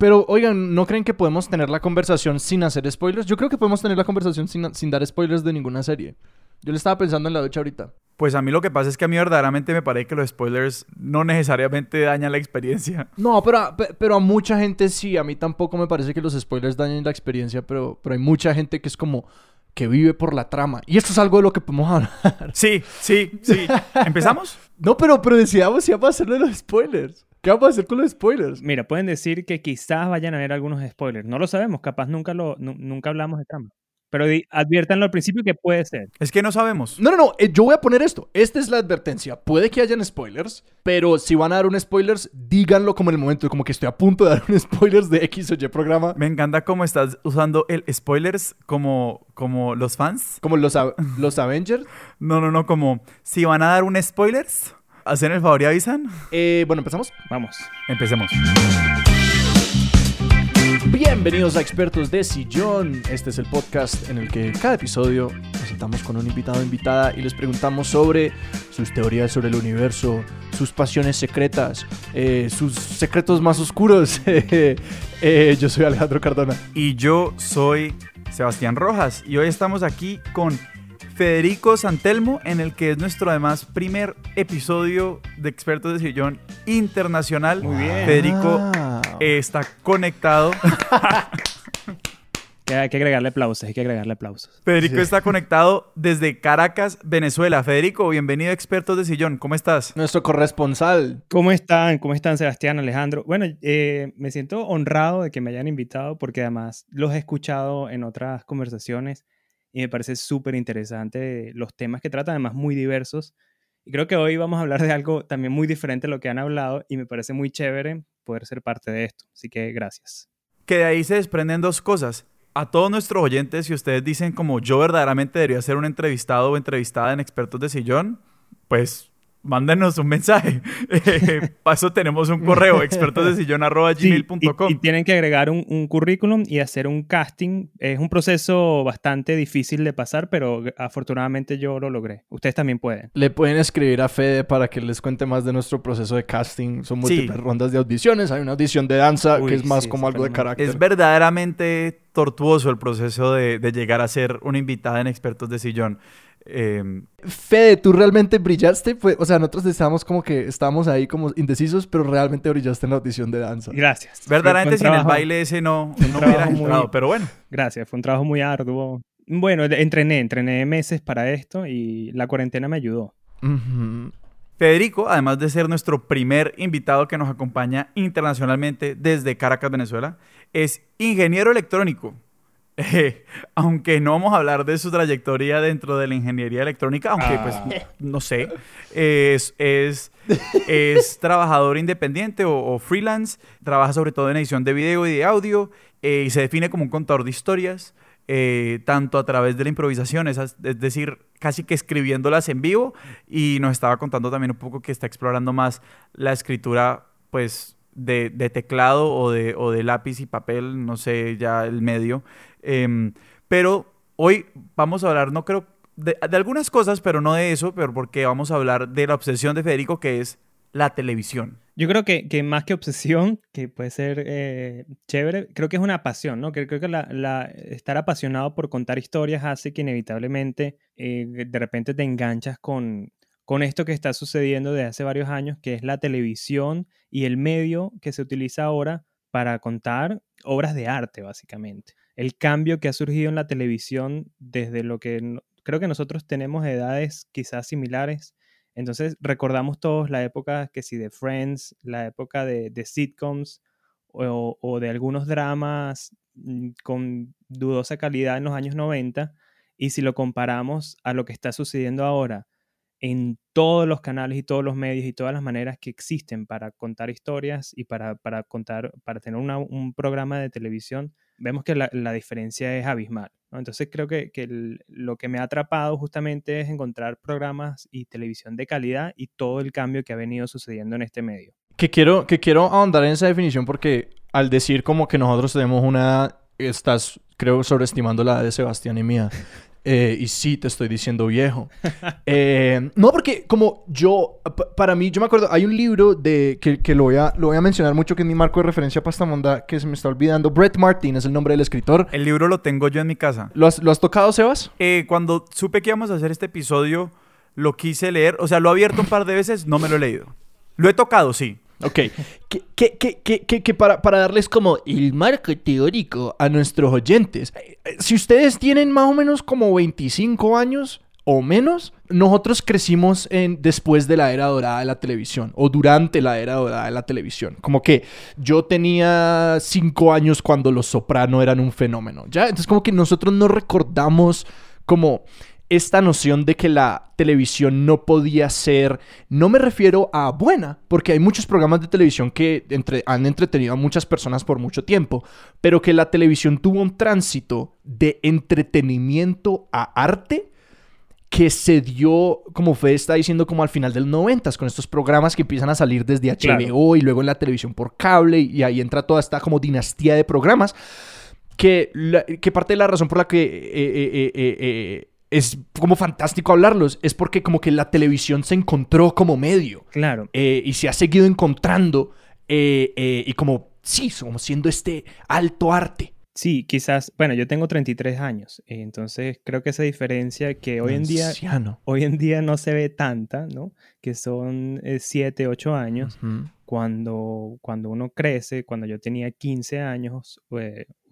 Pero, oigan, ¿no creen que podemos tener la conversación sin hacer spoilers? Yo creo que podemos tener la conversación sin, sin dar spoilers de ninguna serie. Yo le estaba pensando en la ducha ahorita. Pues a mí lo que pasa es que a mí verdaderamente me parece que los spoilers no necesariamente dañan la experiencia. No, pero, a- pe- pero a mucha gente sí. A mí tampoco me parece que los spoilers dañen la experiencia, pero, pero hay mucha gente que es como que vive por la trama. Y esto es algo de lo que podemos hablar. Sí, sí, sí. ¿Empezamos? No, pero, pero decidamos si vamos a hacerlo de los spoilers. ¿Qué vamos a hacer con los spoilers? Mira, pueden decir que quizás vayan a haber algunos spoilers. No lo sabemos, capaz nunca, lo, nu- nunca hablamos de trama. Pero adviértanlo al principio que puede ser. Es que no sabemos. No, no, no. eh, yo voy a poner esto. Esta es la advertencia. Puede que hayan spoilers, pero si van a dar un spoilers, díganlo como en el momento. Como que estoy a punto de dar un spoilers de X o Y programa. Me encanta cómo estás usando el spoilers como, como los fans. Como los, los Avengers. No, no, no, como si van a dar un spoilers, hacen el favor y avisan. Eh, bueno, empezamos. Vamos. Empecemos. Bienvenidos a Expertos de Sillón. Este es el podcast en el que cada episodio nos sentamos con un invitado o invitada y les preguntamos sobre sus teorías sobre el universo, sus pasiones secretas, eh, sus secretos más oscuros. Eh, yo soy Alejandro Cardona. Y yo soy Sebastián Rojas y hoy estamos aquí con Federico Santelmo en el que es nuestro además primer episodio de Expertos de Sillón Internacional. Muy bien. Federico Ah. eh, está conectado. Hay que agregarle aplausos, hay que agregarle aplausos. Federico Sí. está conectado desde Caracas, Venezuela. Federico, bienvenido a Expertos de Sillón. ¿Cómo estás? Nuestro corresponsal. ¿Cómo están? ¿Cómo están Sebastián, Alejandro? Bueno, eh, me siento honrado de que me hayan invitado porque además los he escuchado en otras conversaciones y me parece súper interesante los temas que tratan, además muy diversos. Y creo que hoy vamos a hablar de algo también muy diferente a lo que han hablado y me parece muy chévere poder ser parte de esto. Así que gracias. Que de ahí se desprenden dos cosas. A todos nuestros oyentes, si ustedes dicen como yo verdaderamente debería ser un entrevistado o entrevistada en Expertos de Sillón, pues mándenos un mensaje. Eh, para eso tenemos un correo, Sí, y, y tienen que agregar un, un currículum y hacer un casting. Es un proceso bastante difícil de pasar, pero afortunadamente yo lo logré. Ustedes también pueden. Le pueden escribir a Fede para que les cuente más de nuestro proceso de casting. Son Sí. múltiples rondas de audiciones. Hay una audición de danza Uy, que es más sí, como algo de carácter. Es verdaderamente tortuoso el proceso de, de llegar a ser una invitada en Expertos de Sillón. Eh, Fede, ¿tú realmente brillaste? Pues, o sea, nosotros estábamos como que estábamos ahí como indecisos, pero realmente brillaste en la audición de danza. Gracias. verdaderamente sin el trabajo- baile ese no, no hubiera muy- entrado, pero bueno. Gracias, fue un trabajo muy arduo. Bueno, entrené, entrené meses para esto y la cuarentena me ayudó. Federico, además de ser nuestro primer invitado que nos acompaña internacionalmente desde Caracas, Venezuela, es ingeniero electrónico. Eh, aunque no vamos a hablar de su trayectoria dentro de la ingeniería electrónica, aunque Ah. pues no sé, es, es, es trabajador independiente o, o freelance, trabaja sobre todo en edición de video y de audio eh, y se define como un contador de historias, eh, tanto a través de la improvisación, es, es decir, casi que escribiéndolas en vivo y nos estaba contando también un poco que está explorando más la escritura, pues, de, de teclado o de, o de lápiz y papel, no sé ya el medio. Em, pero hoy vamos a hablar, no creo, de, algunas cosas, pero no de eso, pero porque vamos a hablar de la obsesión de Federico, que es la televisión. Yo creo que, más que obsesión, que puede ser eh, chévere, creo que es una pasión, ¿no? Creo que la- estar apasionado por contar historias hace que inevitablemente eh, de repente te enganchas con, con esto que está sucediendo desde hace varios años, que es la televisión y el medio que se utiliza ahora para contar obras de arte, básicamente. El cambio que ha surgido en la televisión desde lo que creo que nosotros tenemos edades quizás similares. Entonces recordamos todos la época que sí de Friends, la época de, de sitcoms o, de algunos dramas mm, con dudosa calidad en los años 90 y si lo comparamos a lo que está sucediendo ahora en todos los canales y todos los medios y todas las maneras que existen para contar historias y para, para contar, para tener un programa de televisión, vemos que la, la diferencia es abismal. ¿no? Entonces creo que, que el- lo que me ha atrapado justamente es encontrar programas y televisión de calidad y todo el cambio que ha venido sucediendo en este medio. Que quiero, que quiero ahondar en esa definición porque al decir como que nosotros tenemos una estás, creo, sobreestimando la de Sebastián y mía. Eh, y sí, te estoy diciendo viejo. Eh, no, porque como yo, para mí, yo me acuerdo, hay un libro de que, que, lo, voy a, lo voy a mencionar mucho, que es mi marco de referencia para esta monda, que se me está olvidando. Brett Martin es el nombre del escritor. El libro lo tengo yo en mi casa. ¿Lo has, ¿lo has tocado, Sebas? Eh, cuando supe que íbamos a hacer este episodio, lo quise leer. O sea, lo he abierto un par de veces, no me lo he leído. Lo he tocado, sí. Ok, que, que, que, para, para, darles como el marco teórico a nuestros oyentes, si ustedes tienen más o menos como 25 años o menos, nosotros crecimos en, después de la era dorada de la televisión o durante la era dorada de la televisión. Como que yo tenía 5 años cuando los soprano eran un fenómeno, ¿ya? Entonces como que nosotros no recordamos como esta noción de que la televisión no podía ser, no me refiero a buena, porque hay muchos programas de televisión que han entretenido a muchas personas por mucho tiempo, pero que la televisión tuvo un tránsito de entretenimiento a arte que se dio, como Fede está diciendo, como al final del 90 con estos programas que empiezan a salir desde HBO y luego en la televisión por cable y ahí entra toda esta como dinastía de programas que, que parte de la razón por la que eh, eh, eh, es como fantástico hablarlos, es porque como que la televisión se encontró como medio. Claro. Eh, y se ha seguido encontrando eh, eh, y como, sí, como siendo este alto arte. Sí, quizás, bueno, yo tengo 33 años, entonces creo que esa diferencia que hoy en día hoy en día no se ve tanta, ¿no? Que son 7, 8 años. cuando, cuando uno crece, cuando yo tenía 15 años,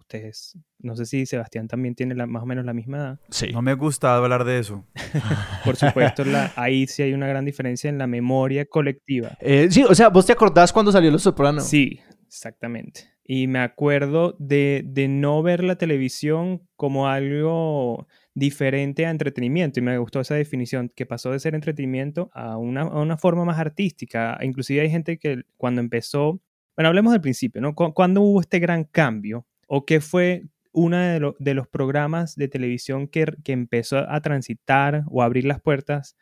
ustedes, no sé si Sebastián también tiene más o menos la misma edad. Sí. No me gusta hablar de eso. Por supuesto, ahí sí hay una gran diferencia en la memoria colectiva. Eh, sí, o sea, ¿vos te acordás cuando salió Los Sopranos? Sí, exactamente. Y me acuerdo de, de no ver la televisión como algo diferente a entretenimiento y me gustó esa definición que pasó de ser entretenimiento a una, a una forma más artística. Inclusive hay gente que cuando empezó, bueno, hablemos del principio, ¿no? Cuando hubo este gran cambio o qué fue uno de, los programas de televisión que, que, empezó a transitar o a abrir las puertas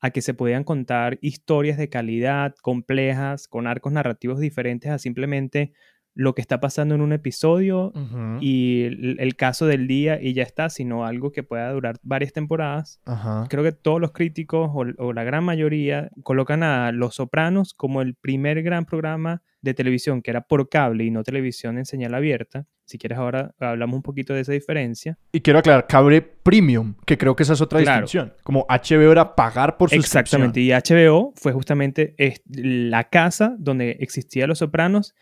a que se podían contar historias de calidad, complejas, con arcos narrativos diferentes a simplemente lo que está pasando en un episodio y el, caso del día y ya está, sino algo que pueda durar varias temporadas. Creo que todos los críticos o, o, la gran mayoría colocan a Los Sopranos como el primer gran programa de televisión que era por cable y no televisión en señal abierta. Si quieres ahora hablamos un poquito de esa diferencia. Y quiero aclarar, cable premium, que creo que esa es otra distinción. Como HBO era pagar por suscripción. Exactamente, y HBO fue justamente la casa donde existía Los Sopranos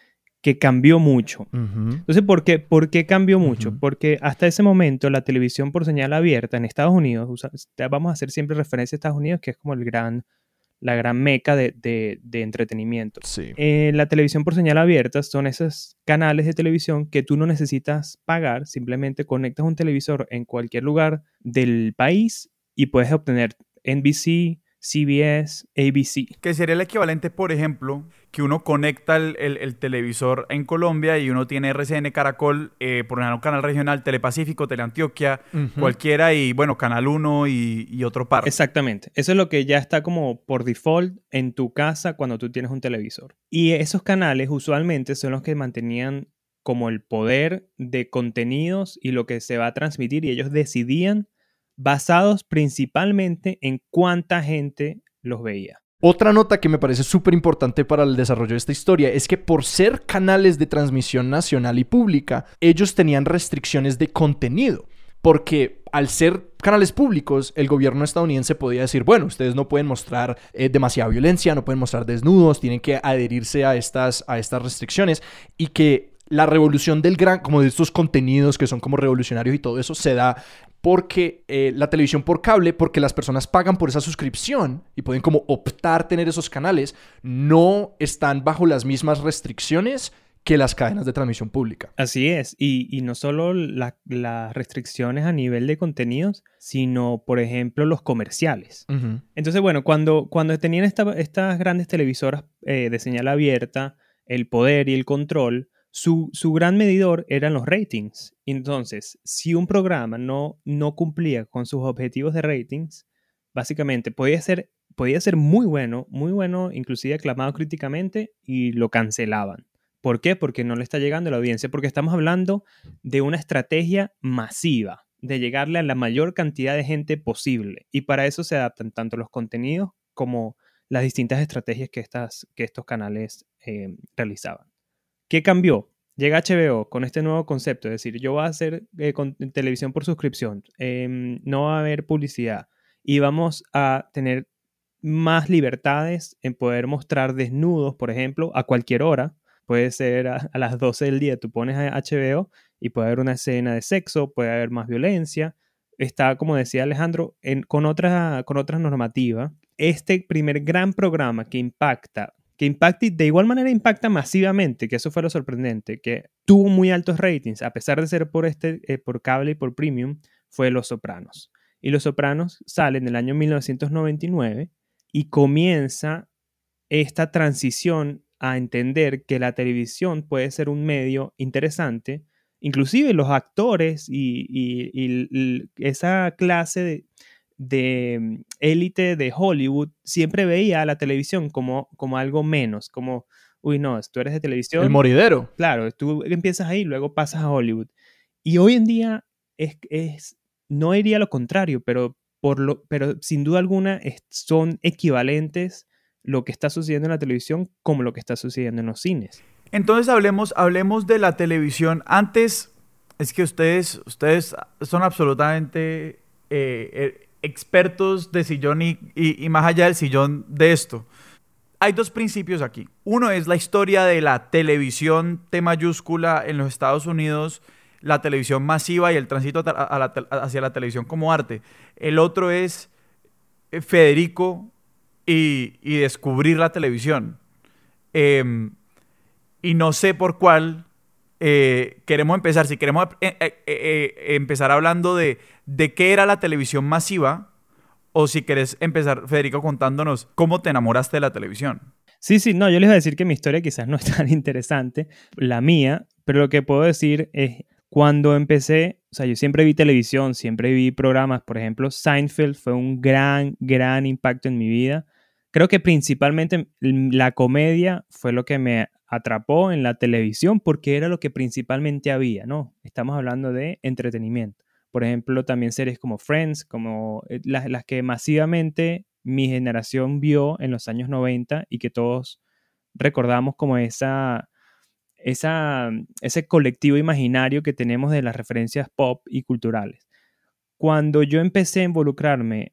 que cambió mucho. Entonces, ¿por qué, ¿por qué cambió mucho? Porque hasta ese momento la televisión por señal abierta en Estados Unidos, vamos a hacer siempre referencia a Estados Unidos, que es como el gran la gran meca de, de, entretenimiento. Sí. Eh, la televisión por señal abierta son esos canales de televisión que tú no necesitas pagar, simplemente conectas un televisor en cualquier lugar del país y puedes obtener NBC, CBS, ABC. Que sería el equivalente, por ejemplo, que uno conecta el, televisor en Colombia y uno tiene RCN Caracol, eh, por ejemplo, canal regional, Telepacífico, Teleantioquia, cualquiera, y bueno, Canal 1 y, otro par. Exactamente. Eso es lo que ya está como por default en tu casa cuando tú tienes un televisor. Y esos canales usualmente son los que mantenían como el poder de contenidos y lo que se va a transmitir y ellos decidían basados principalmente en cuánta gente los veía. Otra nota que me parece súper importante para el desarrollo de esta historia es que por ser canales de transmisión nacional y pública, ellos tenían restricciones de contenido. Porque al ser canales públicos, el gobierno estadounidense podía decir, bueno, ustedes no pueden mostrar eh, demasiada violencia, no pueden mostrar desnudos, tienen que adherirse a estas, a estas restricciones y que la revolución del gran, como de estos contenidos que son como revolucionarios y todo eso, se da porque eh, la televisión por cable, porque las personas pagan por esa suscripción y pueden como optar tener esos canales, no están bajo las mismas restricciones que las cadenas de transmisión pública. Así es, y, no solo las restricciones a nivel de contenidos, sino, por ejemplo, los comerciales. Entonces, bueno, cuando, cuando tenían estas grandes televisoras eh, de señal abierta, el poder y el control, su, gran medidor eran los ratings. Entonces, si un programa no, no cumplía con sus objetivos de ratings, básicamente podía ser, podía ser muy bueno, muy bueno, inclusive aclamado críticamente, y lo cancelaban. ¿Por qué? Porque no le está llegando a la audiencia, porque estamos hablando de una estrategia masiva de llegarle a la mayor cantidad de gente posible. Y para eso se adaptan tanto los contenidos como las distintas estrategias que, estas, que estos canales eh, realizaban. ¿Qué cambió? Llega HBO con este nuevo concepto, es decir, yo voy a hacer eh, televisión por suscripción, em, no va a haber publicidad y vamos a tener más libertades en poder mostrar desnudos, por ejemplo, a cualquier hora. Puede ser a, las 12 del día, tú pones a HBO y puede haber una escena de sexo, puede haber más violencia. Está, como decía Alejandro, con, otra, con otra normativa. Este primer gran programa que impacta que impacta y de igual manera impacta masivamente, que eso fue lo sorprendente, que tuvo muy altos ratings, a pesar de ser por, este, eh, por cable y por premium, fue Los Sopranos. Y Los Sopranos sale en el año 1999 y comienza esta transición a entender que la televisión puede ser un medio interesante, inclusive los actores y esa clase de, de mm, élite de Hollywood siempre veía a la televisión como, como algo menos, como, uy, no, tú eres de televisión. El moridero. Claro, tú empiezas ahí, luego pasas a Hollywood. Y hoy en día es, es no iría lo contrario, pero, por lo, pero sin duda alguna son equivalentes lo que está sucediendo en la televisión como lo que está sucediendo en los cines. Entonces hablemos, hablemos de la televisión. Antes, es que ustedes, ustedes son absolutamente eh, eh, expertos de sillón y, más allá del sillón de esto. Hay dos principios aquí. Uno es la historia de la televisión T mayúscula en los Estados Unidos, la televisión masiva y el tránsito hacia la televisión como arte. El otro es eh, Federico y, descubrir la televisión. Em, y no sé por cuál eh, queremos empezar, si queremos eh, eh, empezar hablando de, de qué era la televisión masiva, o si querés empezar, Federico, contándonos cómo te enamoraste de la televisión. Sí, sí, no, yo les voy a decir que mi historia quizás no es tan interesante, la mía, pero lo que puedo decir es, cuando empecé, o sea, yo siempre vi televisión, siempre vi programas, por ejemplo, Seinfeld fue un gran, gran impacto en mi vida. Creo que principalmente la comedia fue lo que me atrapó en la televisión porque era lo que principalmente había, ¿no? Estamos hablando de entretenimiento. Por ejemplo, también series como Friends, como eh, las, las que masivamente mi generación vio en los años 90 y que todos recordamos como esa, esa, ese colectivo imaginario que tenemos de las referencias pop y culturales. Cuando yo empecé a involucrarme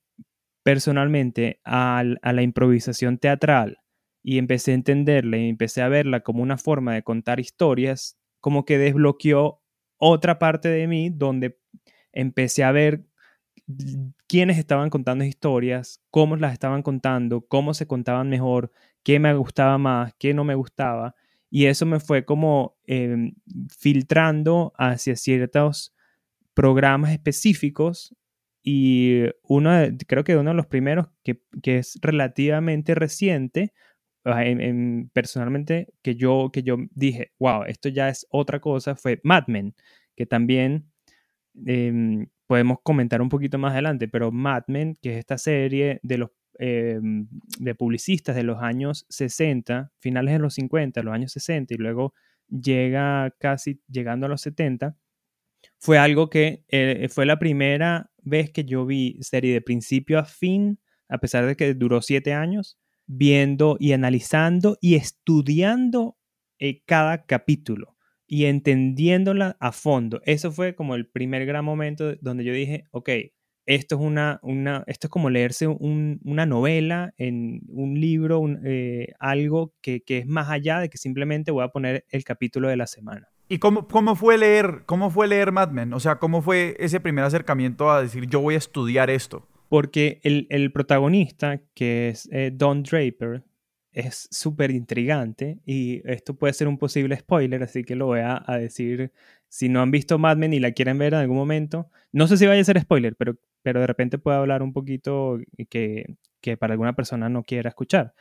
personalmente a, a la improvisación teatral, y empecé a entenderla y empecé a verla como una forma de contar historias, como que desbloqueó otra parte de mí donde empecé a ver quiénes estaban contando historias, cómo las estaban contando, cómo se contaban mejor, qué me gustaba más, qué no me gustaba. Y eso me fue como em, filtrando hacia ciertos programas específicos. Y uno, creo que uno de los primeros que, que es relativamente reciente personalmente que yo, que yo dije, wow, esto ya es otra cosa, fue Mad Men, que también em, podemos comentar un poquito más adelante, pero Mad Men, que es esta serie de los em, de publicistas de los años 60, finales de los 50, los años 60 y luego llega casi llegando a los 70, fue algo que eh, fue la primera vez que yo vi serie de principio a fin, a pesar de que duró siete años, viendo y analizando y estudiando eh, cada capítulo y entendiéndola a fondo. Eso fue como el primer gran momento donde yo dije, ok, esto es, una, una esto es como leerse una novela en un libro, eh, algo que, es más allá de que simplemente voy a poner el capítulo de la semana. ¿Y cómo, cómo, fue leer, cómo fue leer Mad Men? O sea, ¿cómo fue ese primer acercamiento a decir yo voy a estudiar esto? Porque el, protagonista, que es eh, Don Draper, es súper intrigante y esto puede ser un posible spoiler, así que lo voy a, decir. Si no han visto Mad Men y la quieren ver en algún momento, no sé si vaya a ser spoiler, pero, pero de repente puedo hablar un poquito que, que para alguna persona no quiera escuchar.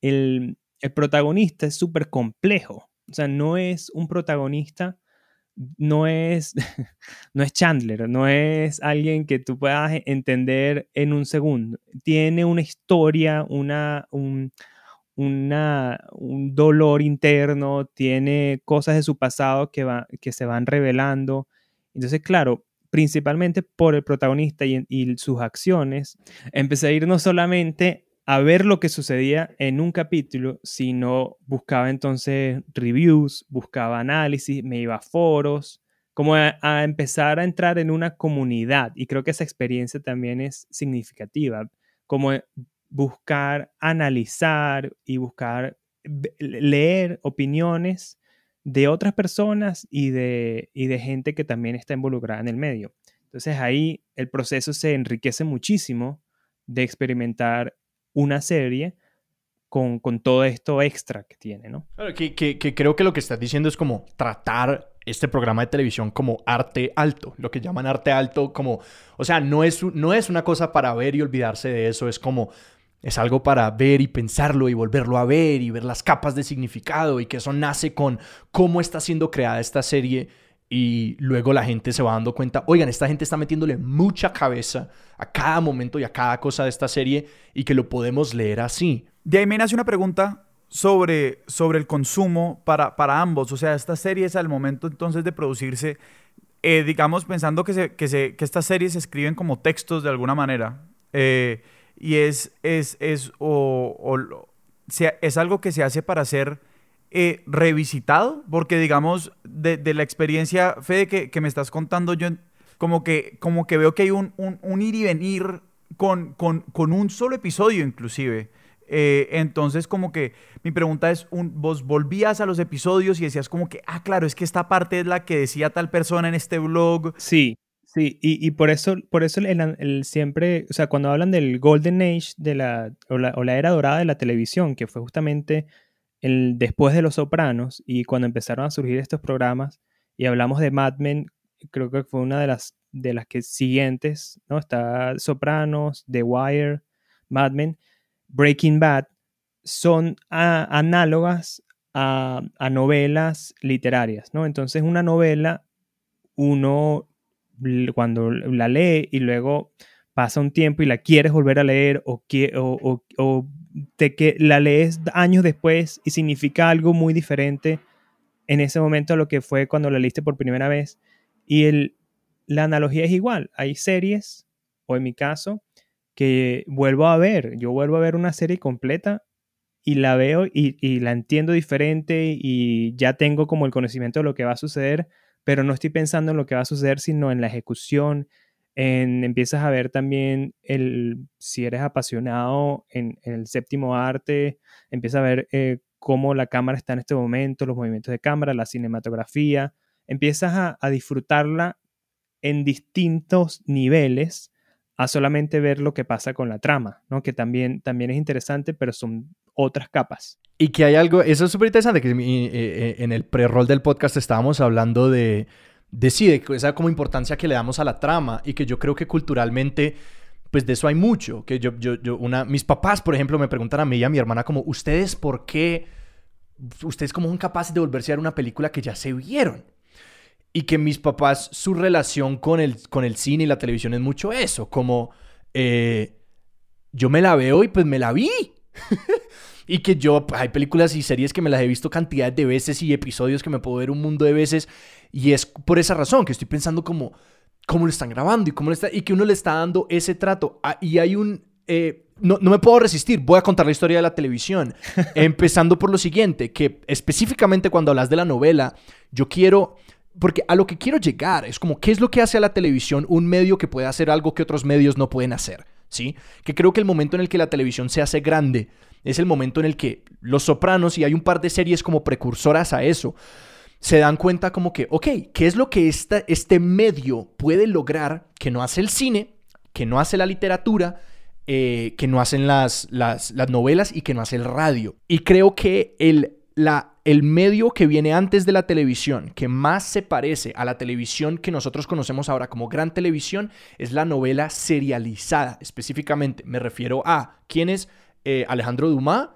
El, el protagonista es súper complejo, o sea, no es un protagonista no es, no es Chandler, no es alguien que tú puedas e, entender en un segundo. Tiene una historia, una, un, un dolor interno, tiene cosas de su pasado que, va, que se van revelando. Entonces, claro, principalmente por el protagonista y, y sus acciones, empecé a ir no solamente a ver lo que sucedía en un capítulo, sino buscaba entonces reviews, buscaba análisis, me iba a foros, como a, empezar a entrar en una comunidad. Y creo que esa experiencia también es significativa, como buscar analizar y buscar leer opiniones de otras personas y de, y de gente que también está involucrada en el medio. Entonces ahí el proceso se enriquece muchísimo de experimentar una serie con, todo esto extra que tiene, ¿no? que, creo que lo que estás diciendo es como tratar este programa de televisión como arte alto, lo que llaman arte alto, como, o sea, no es, no es una cosa para ver y olvidarse de eso, es como, es algo para ver y pensarlo y volverlo a ver y ver las capas de significado y que eso nace con cómo está siendo creada esta serie y luego la gente se va dando cuenta, oigan, esta gente está metiéndole mucha cabeza a cada momento y a cada cosa de esta serie y que lo podemos leer así. De ahí me nace una pregunta sobre, sobre el consumo para, para ambos. O sea, estas series al momento entonces de producirse, eh, digamos, pensando que, se, que, se, que estas series se escriben como textos de alguna manera, eh, y es, es, es, o, o, es algo que se hace para ser eh, revisitado, porque digamos, de, la experiencia, Fede, que, me estás contando, yo como que, como que veo que hay un, un, ir y venir con, con, con, un solo episodio inclusive. Eh, entonces, como que mi pregunta es, vos volvías a los episodios y decías como que, ah, claro, es que esta parte es la que decía tal persona en este blog. Sí, sí, y, por eso, por eso siempre, o sea, cuando hablan del Golden Age de la o, la, o la era dorada de la televisión, que fue justamente después de Los Sopranos y cuando empezaron a surgir estos programas y hablamos de Mad Men, creo que fue una de las, de las que siguientes, ¿no? Está Sopranos, The Wire, Mad Men, Breaking Bad, son análogas a, a, novelas literarias, ¿no? Entonces una novela, uno cuando la lee y luego pasa un tiempo y la quieres volver a leer o, o, o de que la lees años después y significa algo muy diferente en ese momento a lo que fue cuando la leíste por primera vez. Y el, la analogía es igual. Hay series, o en mi caso, que vuelvo a ver. Yo vuelvo a ver una serie completa y la veo y, y, la entiendo diferente y ya tengo como el conocimiento de lo que va a suceder, pero no estoy pensando en lo que va a suceder, sino en la ejecución, empiezas a ver también el, si eres apasionado en, el séptimo arte, empiezas a ver eh, cómo la cámara está en este momento, los movimientos de cámara, la cinematografía, empiezas a, disfrutarla en distintos niveles a solamente ver lo que pasa con la trama, ¿no? Que también, también es interesante, pero son otras capas. Y que hay algo, eso es súper interesante, que eh, eh, en el pre-roll del podcast estábamos hablando de, decide esa como importancia que le damos a la trama y que yo creo que culturalmente pues de eso hay mucho, que yo, yo, yo, una, mis papás, por ejemplo, me preguntan a mí y a mi hermana como, ¿ustedes por qué, ustedes cómo son capaces de volverse a ver una película que ya se vieron? Y que mis papás, su relación con el, con el cine y la televisión es mucho eso, como, eh, yo me la veo y pues me la vi. y que yo, hay películas y series que me las he visto cantidades de veces y episodios que me puedo ver un mundo de veces y es por esa razón que estoy pensando como cómo lo están grabando y cómo le está, y que uno le está dando ese trato. Ah, y hay un... Eh, no, no, me puedo resistir, voy a contar la historia de la televisión, empezando por lo siguiente, que específicamente cuando hablas de la novela, yo quiero, porque a lo que quiero llegar es como, ¿qué es lo que hace a la televisión un medio que puede hacer algo que otros medios no pueden hacer? ¿Sí? Que creo que el momento en el que la televisión se hace grande es el momento en el que Los Sopranos, y hay un par de series como precursoras a eso, se dan cuenta como que, ok, ¿qué es lo que este medio puede lograr que no hace el cine, que no hace la literatura, eh, que no hacen las, las, las, novelas y que no hace el radio? Y creo que el, el medio que viene antes de la televisión, que más se parece a la televisión que nosotros conocemos ahora como gran televisión, es la novela serializada. Específicamente me refiero a quién es eh, Alejandro Dumas,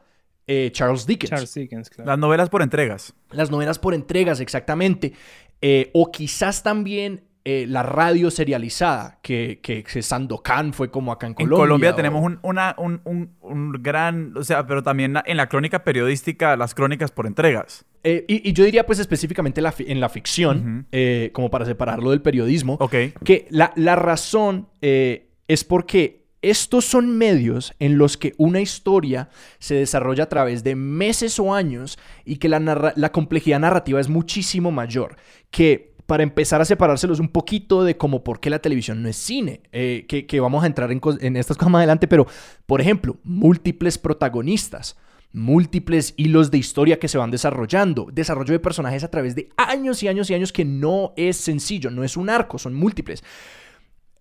eh, Charles Dickens. Charles Dickens, claro. Las novelas por entregas. Las novelas por entregas, exactamente. Eh, o quizás también eh, la radio serializada, que, que, que, Sandokan fue como acá en En Colombia. Colombia o- tenemos un, una- un, un- un gran, o sea, pero también en la crónica periodística, las crónicas por entregas. Eh, y, y yo diría pues específicamente la en la ficción, eh, como para separarlo del periodismo, Ok. que la, la razón eh, es porque estos son medios en los que una historia se desarrolla a través de meses o años y que la, complejidad narrativa es muchísimo mayor. Que para empezar a separárselos un poquito de como por qué la televisión no es cine, eh, que, vamos a entrar en, en estas cosas más adelante, pero por ejemplo, múltiples protagonistas múltiples hilos de historia que se van desarrollando, desarrollo de personajes a través de años y años y años que no es sencillo, no es un arco, son múltiples.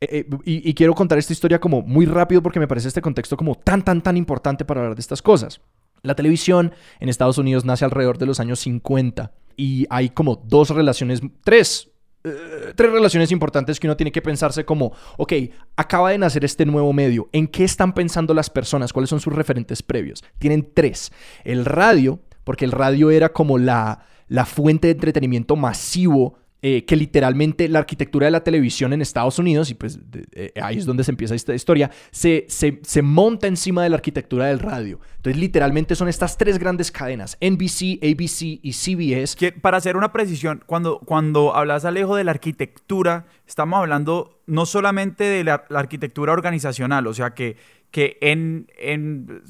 Eh, y, y quiero contar esta historia como muy rápido porque me parece este contexto como tan, tan, tan importante para hablar de estas cosas. La televisión en Estados Unidos nace alrededor de los años 50 y hay como dos relaciones, tres, eh, tres relaciones importantes que uno tiene que pensarse como, ok, acaba de nacer este nuevo medio, ¿en qué están pensando las personas? ¿Cuáles son sus referentes previos? Tienen tres. El radio, porque el radio era como la, la fuente de entretenimiento masivo eh, que literalmente la arquitectura de la televisión en Estados Unidos, y pues eh, ahí es donde se empieza esta historia, se, se, se monta encima de la arquitectura del radio. Entonces literalmente son estas tres grandes cadenas, NBC, ABC y CBS. Que para hacer una precisión, cuando, cuando hablas, Alejo, de la arquitectura, estamos hablando no solamente de la, la arquitectura organizacional, o sea, que, que en, en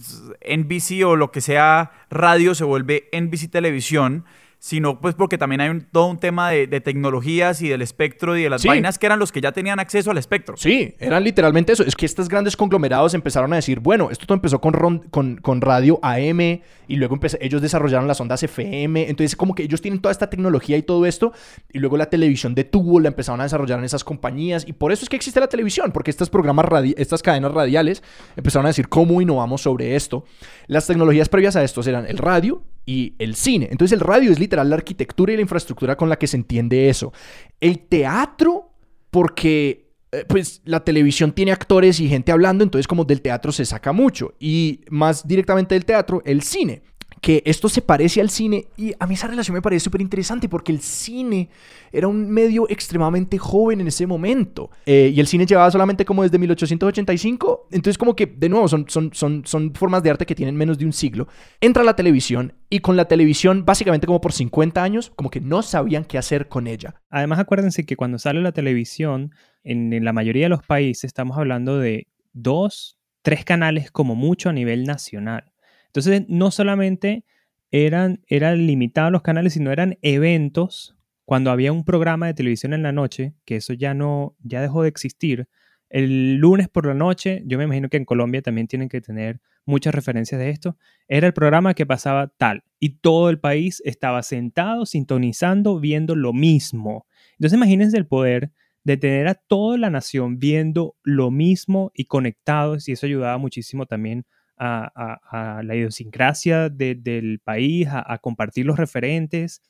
NBC o lo que sea radio se vuelve NBC Televisión, sino pues porque también hay un- todo un tema de, de tecnologías y del espectro y de las Sí. vainas que eran los que ya tenían acceso al espectro. Sí, eran literalmente eso. Es que estos grandes conglomerados empezaron a decir, bueno, esto todo empezó con, ron- con, con radio AM y luego empecé- ellos desarrollaron las ondas FM. Entonces como que ellos tienen toda esta tecnología y todo esto y luego la televisión de tubo la empezaron a desarrollar en esas compañías y por eso es que existe la televisión, porque estos programas, radi- estas cadenas radiales empezaron a decir cómo innovamos sobre esto. Las tecnologías previas a estos eran el radio y el cine. Entonces el radio es literal la arquitectura y la infraestructura con la que se entiende eso. El teatro, porque eh, pues la televisión tiene actores y gente hablando, entonces como del teatro se saca mucho. Y más directamente del teatro, el cine. Que esto se parece al cine y a mí esa relación me parece súper interesante porque el cine era un medio extremadamente joven en ese momento Eh, y el cine llevaba solamente como desde 1885 entonces como que de nuevo son, son, son, son formas de arte que tienen menos de un siglo entra la televisión y con la televisión básicamente como por 50 años como que no sabían qué hacer con ella Además, acuérdense que cuando sale la televisión, en, en la mayoría de los países estamos hablando de dos, tres canales como mucho a nivel nacional. Entonces, no solamente eran, eran limitados los canales, sino eran eventos. Cuando había un programa de televisión en la noche, que eso ya no, ya dejó de existir, el lunes por la noche, yo me imagino que en Colombia también tienen que tener muchas referencias de esto, era el programa que pasaba tal y todo el país estaba sentado, sintonizando, viendo lo mismo. Entonces imagínense el poder de tener a toda la nación viendo lo mismo y conectados y eso ayudaba muchísimo también a, la idiosincrasia de- del país, a, compartir los referentes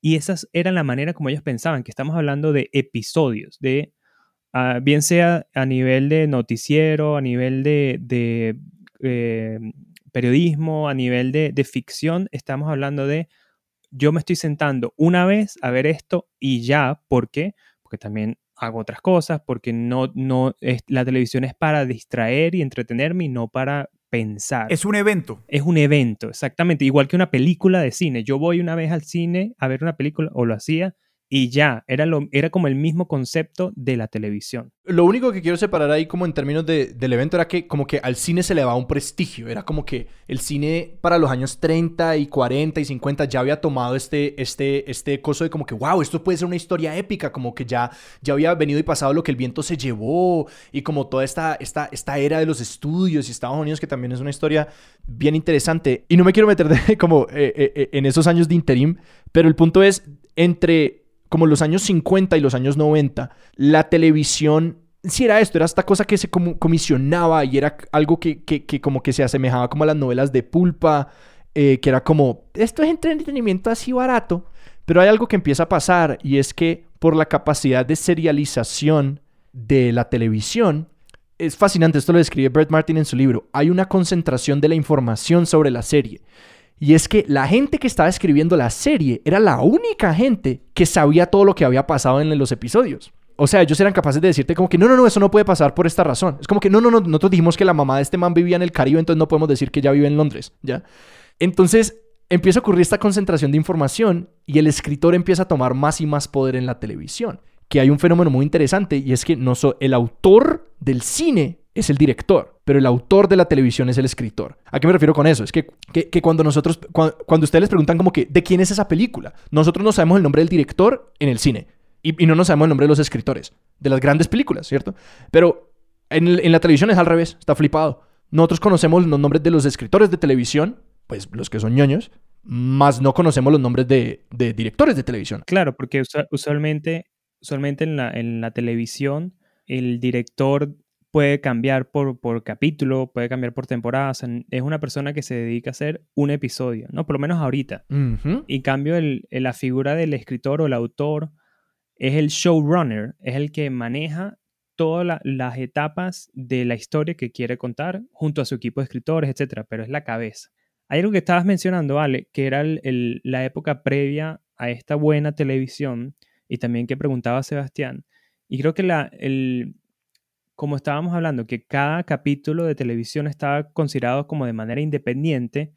y esas eran la manera como ellos pensaban, que estamos hablando de episodios, de ah, bien sea a nivel de noticiero, a nivel de, eh, periodismo, a nivel de, de ficción, estamos hablando de yo me estoy sentando una vez a ver esto y ya, ¿por qué? Porque también hago otras cosas, porque no, no es, la televisión es para distraer y entretenerme y no para pensar. Es un evento. Es un evento, exactamente, igual que una película de cine. Yo voy una vez al cine a ver una película, o lo hacía, y ya, era, lo, era como el mismo concepto de la televisión. Lo único que quiero separar ahí como en términos de- del evento era que como que al cine se le daba un prestigio. Era como que el cine para los años 30 y 40 y 50 ya había tomado este, este, este coso de como que, wow, esto puede ser una historia épica, como que ya, ya había venido y pasado lo que el viento se llevó y como toda esta, esta, esta era de los estudios y Estados Unidos que también es una historia bien interesante. Y no me quiero meter de, como eh, eh, eh, en esos años de interim, pero el punto es entre como los años 50 y los años 90, la televisión sí era esto, era esta cosa que se comisionaba y era algo que, como que se asemejaba como a las novelas de pulpa, eh, que era como, esto es entretenimiento así barato, pero hay algo que empieza a pasar y es que por la capacidad de serialización de la televisión, es fascinante, esto lo describe Bert Martin en su libro, hay una concentración de la información sobre la serie. Y es que la gente que estaba escribiendo la serie era la única gente que sabía todo lo que había pasado en los episodios. o sea, ellos eran capaces de decirte como que no, no, no, eso no puede pasar por esta razón. Es como que no, no, no, nosotros dijimos que la mamá de este man vivía en el Caribe, entonces no podemos decir que ella vive en Londres, ¿ya? Entonces empieza a ocurrir esta concentración de información y el escritor empieza a tomar más y más poder en la televisión. Que hay un fenómeno muy interesante y es que no so, el autor del cine es el director, pero el autor de la televisión es el escritor. ¿A qué me refiero con eso? Es que, que, cuando nosotros, cuando, ustedes les preguntan como que, ¿de quién es esa película? Nosotros no sabemos el nombre del director en el cine y, no nos sabemos el nombre de los escritores de las grandes películas, ¿cierto? Pero en, la televisión es al revés, está flipado. Nosotros conocemos los nombres de los escritores de televisión, pues los que son ñoños, más no conocemos los nombres de, directores de televisión. Claro, porque usualmente, usualmente en, la, en la televisión el director puede cambiar por, por capítulo, puede cambiar por temporada. es una persona que se dedica a hacer un episodio, ¿no? Por lo menos ahorita. Y en cambio, el, la figura del escritor o el autor es el showrunner, es el que maneja todas las etapas de la historia que quiere contar junto a su equipo de escritores, etcétera, pero es la cabeza. Hay algo que estabas mencionando, Ale, que era la época previa a esta buena televisión y también que preguntaba Sebastián. Y creo que la, el, como estábamos hablando, que cada capítulo de televisión estaba considerado como de manera independiente,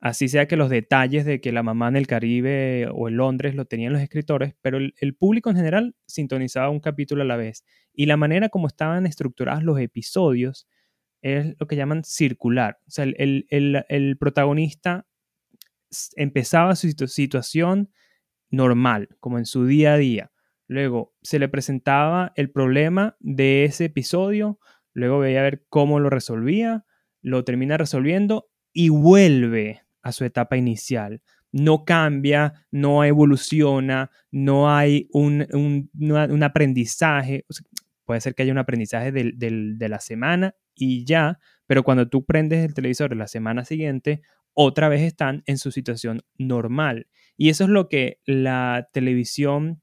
Así sea que los detalles de que la mamá en el Caribe o en Londres lo tenían los escritores, pero el, público en general sintonizaba un capítulo a la vez. Y la manera como estaban estructurados los episodios es lo que llaman circular. O sea, el, protagonista empezaba su situación normal, como en su día a día. Luego se le presentaba el problema de ese episodio, luego veía a ver cómo lo resolvía, lo termina resolviendo y vuelve a su etapa inicial. No cambia, no evoluciona, no hay un, aprendizaje. puede ser que haya un aprendizaje de la semana y ya, pero cuando tú prendes el televisor la semana siguiente, otra vez están en su situación normal. Y eso es lo que la televisión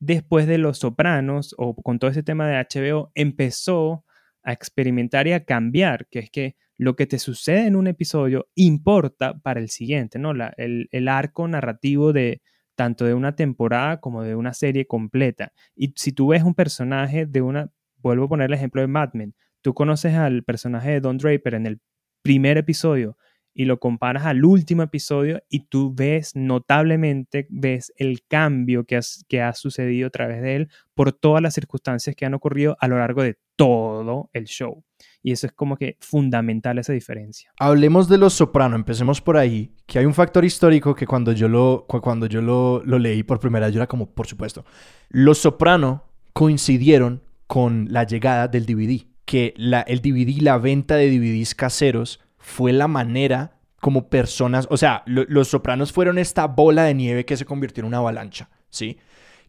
después de Los Sopranos o con todo ese tema de HBO empezó a experimentar y a cambiar, que es que lo que te sucede en un episodio importa para el siguiente, ¿no? el, arco narrativo de tanto de una temporada como de una serie completa. Y si tú ves un personaje de una, vuelvo a poner el ejemplo de Mad Men, tú conoces al personaje de Don Draper en el primer episodio y lo comparas al último episodio y tú ves notablemente, ves el cambio que, que ha sucedido a través de él por todas las circunstancias que han ocurrido a lo largo de todo el show. Y eso es como que fundamental esa diferencia. Hablemos de Los Soprano, empecemos por ahí, que hay un factor histórico que cuando yo lo, cuando yo lo, lo leí por primera vez, yo era como, por supuesto, Los Soprano coincidieron con la llegada del DVD, que la, el DVD la venta de DVDs caseros fue la manera como personas, o sea, Los Sopranos fueron esta bola de nieve que se convirtió en una avalancha, ¿sí?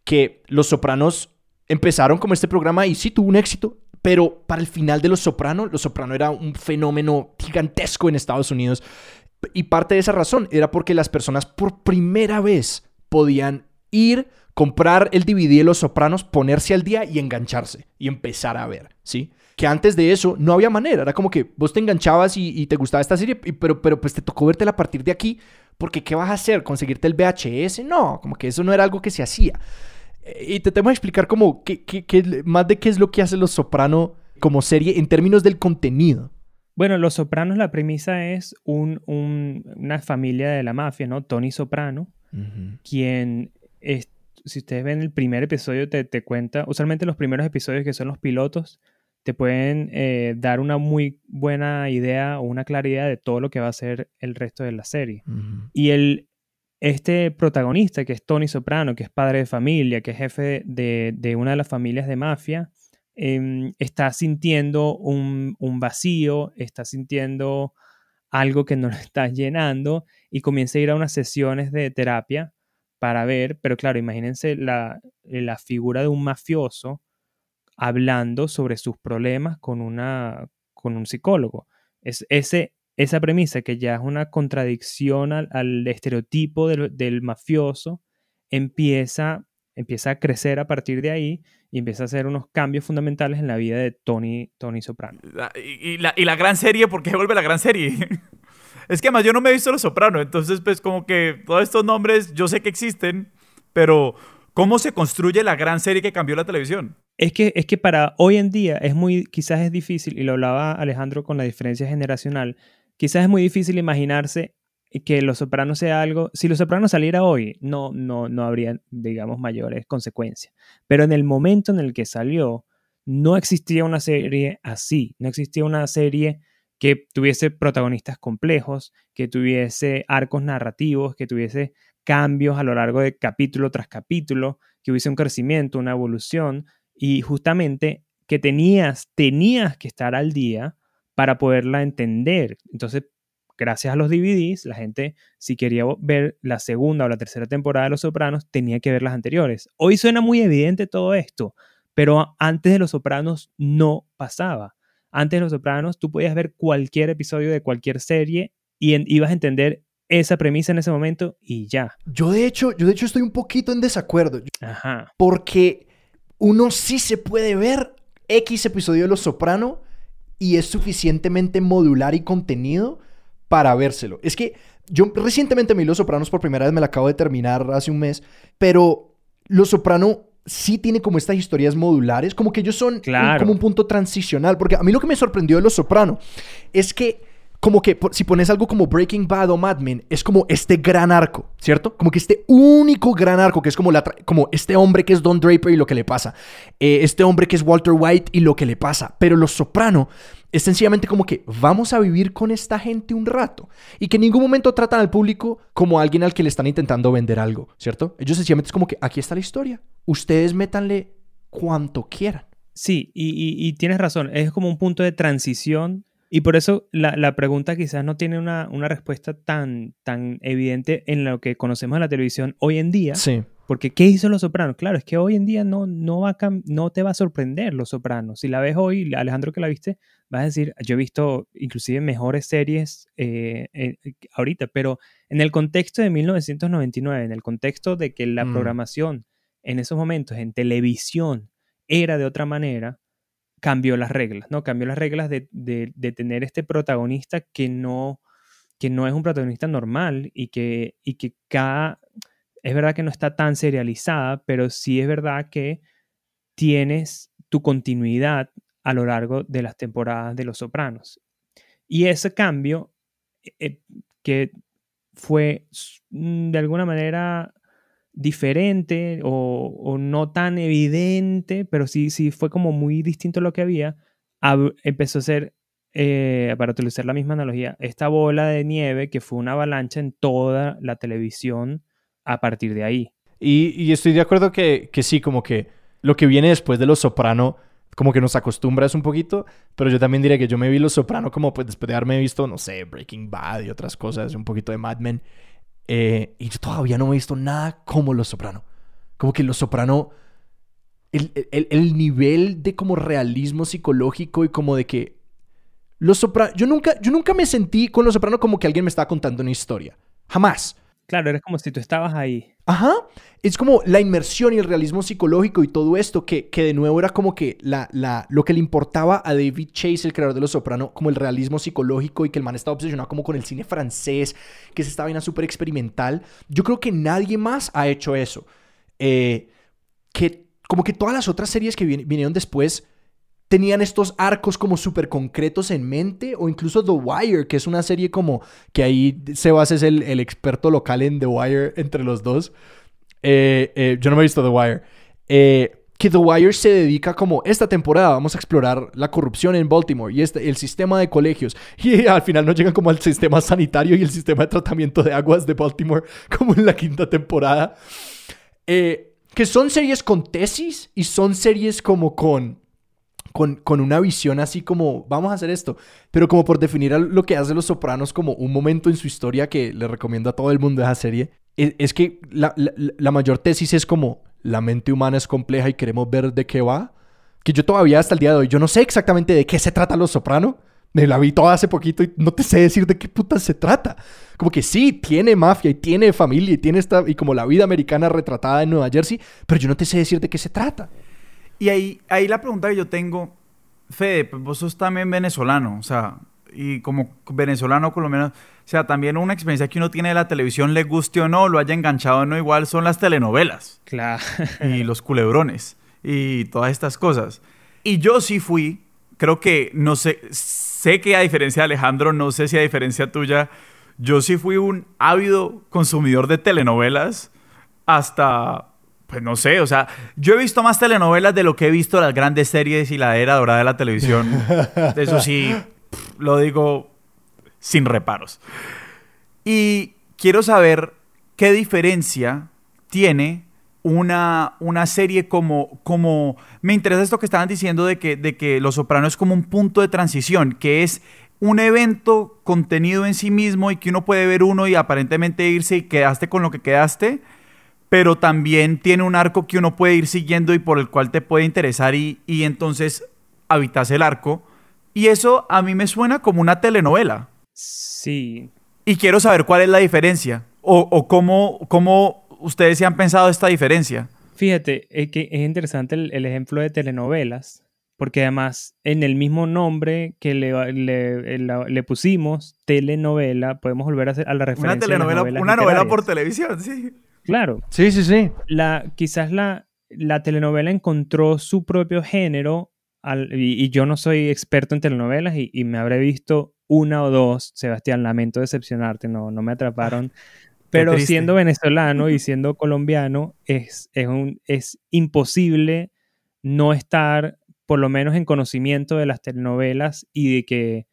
Que Los Sopranos empezaron como este programa y sí tuvo un éxito, pero para el final de Los Soprano, Los Soprano era un fenómeno gigantesco en Estados Unidos. Y parte de esa razón era porque las personas por primera vez podían ir, comprar el DVD de Los Sopranos, ponerse al día y engancharse y empezar a ver, ¿sí? Que antes de eso no había manera, era como que vos te enganchabas y, te gustaba esta serie, pero, pero pues te tocó vértela a partir de aquí, porque ¿qué vas a hacer? ¿Conseguirte el VHS? No, como que eso no era algo que se hacía. Y te tengo que explicar como qué, más de qué es lo que hace Los Soprano como serie en términos del contenido. Bueno, Los Sopranos, la premisa es una familia de la mafia, ¿no? Tony Soprano, quien, si ustedes ven el primer episodio, te, te, cuenta, usualmente los primeros episodios que son los pilotos, te pueden eh, dar una muy buena idea o una claridad de todo lo que va a ser el resto de la serie. Y el, este protagonista, que es Tony Soprano, que es padre de familia, que es jefe de, una de las familias de mafia, em, está sintiendo un, vacío, está sintiendo algo que no lo está llenando y comienza a ir a unas sesiones de terapia para ver, pero claro, imagínense la, la figura de un mafioso hablando sobre sus problemas con, una, con un psicólogo. Es, ese, esa premisa, que ya es una contradicción al, estereotipo del, mafioso, empieza, empieza a crecer a partir de ahí y empieza a hacer unos cambios fundamentales en la vida de Tony, Tony Soprano. y, la, y la gran serie, ¿por qué vuelve la gran serie? es que además yo no me he visto Los Soprano, entonces pues como que todos estos nombres yo sé que existen, pero ¿cómo se construye la gran serie que cambió la televisión? Es que, es que para hoy en día es muy, quizás es difícil, y lo hablaba Alejandro con la diferencia generacional, quizás es muy difícil imaginarse que Los Sopranos sea algo, si Los Sopranos saliera hoy, no, no, no habría, digamos, mayores consecuencias. Pero en el momento en el que salió, no existía una serie así, no existía una serie que tuviese protagonistas complejos, que tuviese arcos narrativos, que tuviese cambios a lo largo de capítulo tras capítulo, que hubiese un crecimiento, una evolución, y justamente que tenías, tenías que estar al día para poderla entender. Entonces, gracias a los DVDs, la gente, si quería ver la segunda o la tercera temporada de Los Sopranos, tenía que ver las anteriores. Hoy suena muy evidente todo esto, pero antes de Los Sopranos no pasaba. Antes de Los Sopranos, tú podías ver cualquier episodio de cualquier serie y ibas a entender esa premisa en ese momento y ya. Yo de hecho, yo de hecho estoy un poquito en desacuerdo. Ajá. Porque uno sí se puede ver X episodio de Los Soprano y es suficientemente modular y contenido para vérselo. Es que yo recientemente me vi Los Sopranos por primera vez, me la acabo de terminar hace un mes, pero Los Soprano sí tiene como estas historias modulares, como que ellos son como un punto transicional, porque a mí lo que me sorprendió de Los Soprano es que como que si pones algo como Breaking Bad o Mad Men, es como este gran arco, ¿cierto? Como que este único gran arco, que es como, la como este hombre que es Don Draper y lo que le pasa, eh, este hombre que es Walter White y lo que le pasa, pero Los Soprano es sencillamente como que vamos a vivir con esta gente un rato y que en ningún momento tratan al público como alguien al que le están intentando vender algo, ¿cierto? Ellos sencillamente es como que aquí está la historia, ustedes métanle cuanto quieran. Sí, y, y tienes razón, es como un punto de transición y por eso la, pregunta quizás no tiene una, respuesta tan, tan evidente en lo que conocemos en la televisión hoy en día. Sí. Porque ¿qué hizo Los Sopranos? Claro, es que hoy en día no, no, va no te va a sorprender Los Sopranos. Si la ves hoy, Alejandro que la viste, vas a decir, yo he visto inclusive mejores series eh, eh, ahorita, pero en el contexto de 1999, en el contexto de que la mm. programación en esos momentos en televisión era de otra manera, cambió las reglas, ¿no? Cambió las reglas de, tener este protagonista que no, que no es un protagonista normal y que, y que cada... Es verdad que no está tan serializada, pero sí es verdad que tienes tu continuidad a lo largo de las temporadas de Los Sopranos. Y ese cambio eh, que fue mm, de alguna manera diferente o, no tan evidente, pero sí, sí fue como muy distinto lo que había, empezó a ser, eh, para utilizar la misma analogía, esta bola de nieve que fue una avalancha en toda la televisión a partir de ahí. Y, estoy de acuerdo que, que, sí, como que lo que viene después de Los Soprano, como que nos acostumbras un poquito, pero yo también diría que yo me vi Los Soprano como pues después de haberme visto, no sé, Breaking Bad y otras cosas, un poquito de Mad Men. Eh, y yo todavía no he visto nada como Los Soprano. Como que Los Soprano, el, el, nivel de como realismo psicológico y como de que Los Soprano, yo nunca, yo nunca me sentí con Los Soprano como que alguien me estaba contando una historia. Jamás. Claro, eres como si tú estabas ahí. Ajá. Es como la inmersión y el realismo psicológico y todo esto que, que de nuevo era como que la, la, lo que le importaba a David Chase, el creador de Los Soprano, como el realismo psicológico y que el man estaba obsesionado como con el cine francés, que se estaba bien súper experimental. Yo creo que nadie más ha hecho eso. Eh, que como que todas las otras series que vinieron después tenían estos arcos como súper concretos en mente, o incluso The Wire, que es una serie como que ahí Sebas es el, experto local en The Wire entre los dos. Eh, eh, yo no me he visto The Wire. Eh, que The Wire se dedica como esta temporada vamos a explorar la corrupción en Baltimore y este, el sistema de colegios y al final no llegan como al sistema sanitario y el sistema de tratamiento de aguas de Baltimore como en la quinta temporada que son series con tesis y son series como con con, una visión así como, vamos a hacer esto, pero como por definir lo que hace Los Sopranos como un momento en su historia que le recomiendo a todo el mundo esa serie, e, es, que la, mayor tesis es como, la mente humana es compleja y queremos ver de qué va, que yo todavía hasta el día de hoy, yo no sé exactamente de qué se trata Los Sopranos, me la vi toda hace poquito y no te sé decir de qué puta se trata. Como que sí, tiene mafia y tiene familia y tiene esta, y como la vida americana retratada en Nueva Jersey, pero yo no te sé decir de qué se trata. Y ahí, ahí la pregunta que yo tengo, Fede, pues vos sos también venezolano, o sea, y como venezolano colombiano, o sea, también una experiencia que uno tiene de la televisión, le guste o no, lo haya enganchado o no, igual son las telenovelas. Claro. Y los culebrones. y todas estas cosas. Y yo sí fui, creo que, no sé, sé que a diferencia de Alejandro, no sé si a diferencia tuya, yo sí fui un ávido consumidor de telenovelas hasta, pues no sé, o sea, yo he visto más telenovelas de lo que he visto las grandes series y la era dorada de la televisión. Eso sí, lo digo sin reparos. Y quiero saber qué diferencia tiene una, una serie como, como... Me interesa esto que estaban diciendo de que, de que Los Sopranos es como un punto de transición, que es un evento contenido en sí mismo y que uno puede ver uno y aparentemente irse y quedaste con lo que quedaste, pero también tiene un arco que uno puede ir siguiendo y por el cual te puede interesar y, y entonces habitas el arco. Y eso a mí me suena como una telenovela. Sí. Y quiero saber cuál es la diferencia o, o cómo, cómo ustedes se han pensado esta diferencia. Fíjate, es que es interesante el, el ejemplo de telenovelas, porque además en el mismo nombre que le, le, le, le pusimos, telenovela, podemos volver a, hacer, a la referencia. Una telenovela, de las una novela por televisión, sí. Claro, Sí, sí, sí. la, quizás la, la telenovela encontró su propio género, al- y, y yo no soy experto en telenovelas y, y me habré visto una o dos, Sebastián, lamento decepcionarte, no, no me atraparon. Pero siendo venezolano y siendo colombiano, es, es, un, es imposible no estar por lo menos en conocimiento de las telenovelas y de que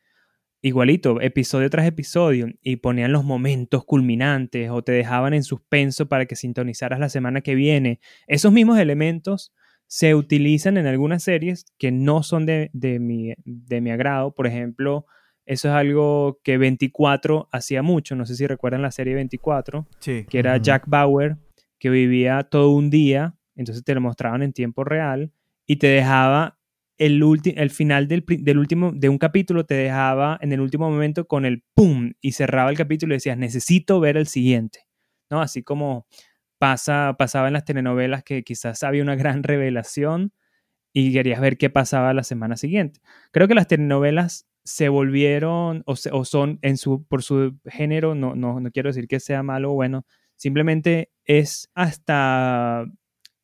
igualito, episodio tras episodio, y ponían los momentos culminantes o te dejaban en suspenso para que sintonizaras la semana que viene. Esos mismos elementos se utilizan en algunas series que no son de, de mi, de mi agrado. Por ejemplo, eso es algo que 24 hacía mucho. No sé si recuerdan la serie 24 Sí. que era. Jack Bauer, que vivía todo un día, entonces te lo mostraban en tiempo real y te dejaba el, el final del, del último, de un capítulo, te dejaba en el último momento con el pum y cerraba el capítulo y decías, necesito ver el siguiente, ¿no? Así como pasa, pasaba en las telenovelas que quizás había una gran revelación y querías ver qué pasaba la semana siguiente. Creo que las telenovelas se volvieron o, se- o son en su, por su género, no, no, no quiero decir que sea malo o bueno, simplemente es hasta,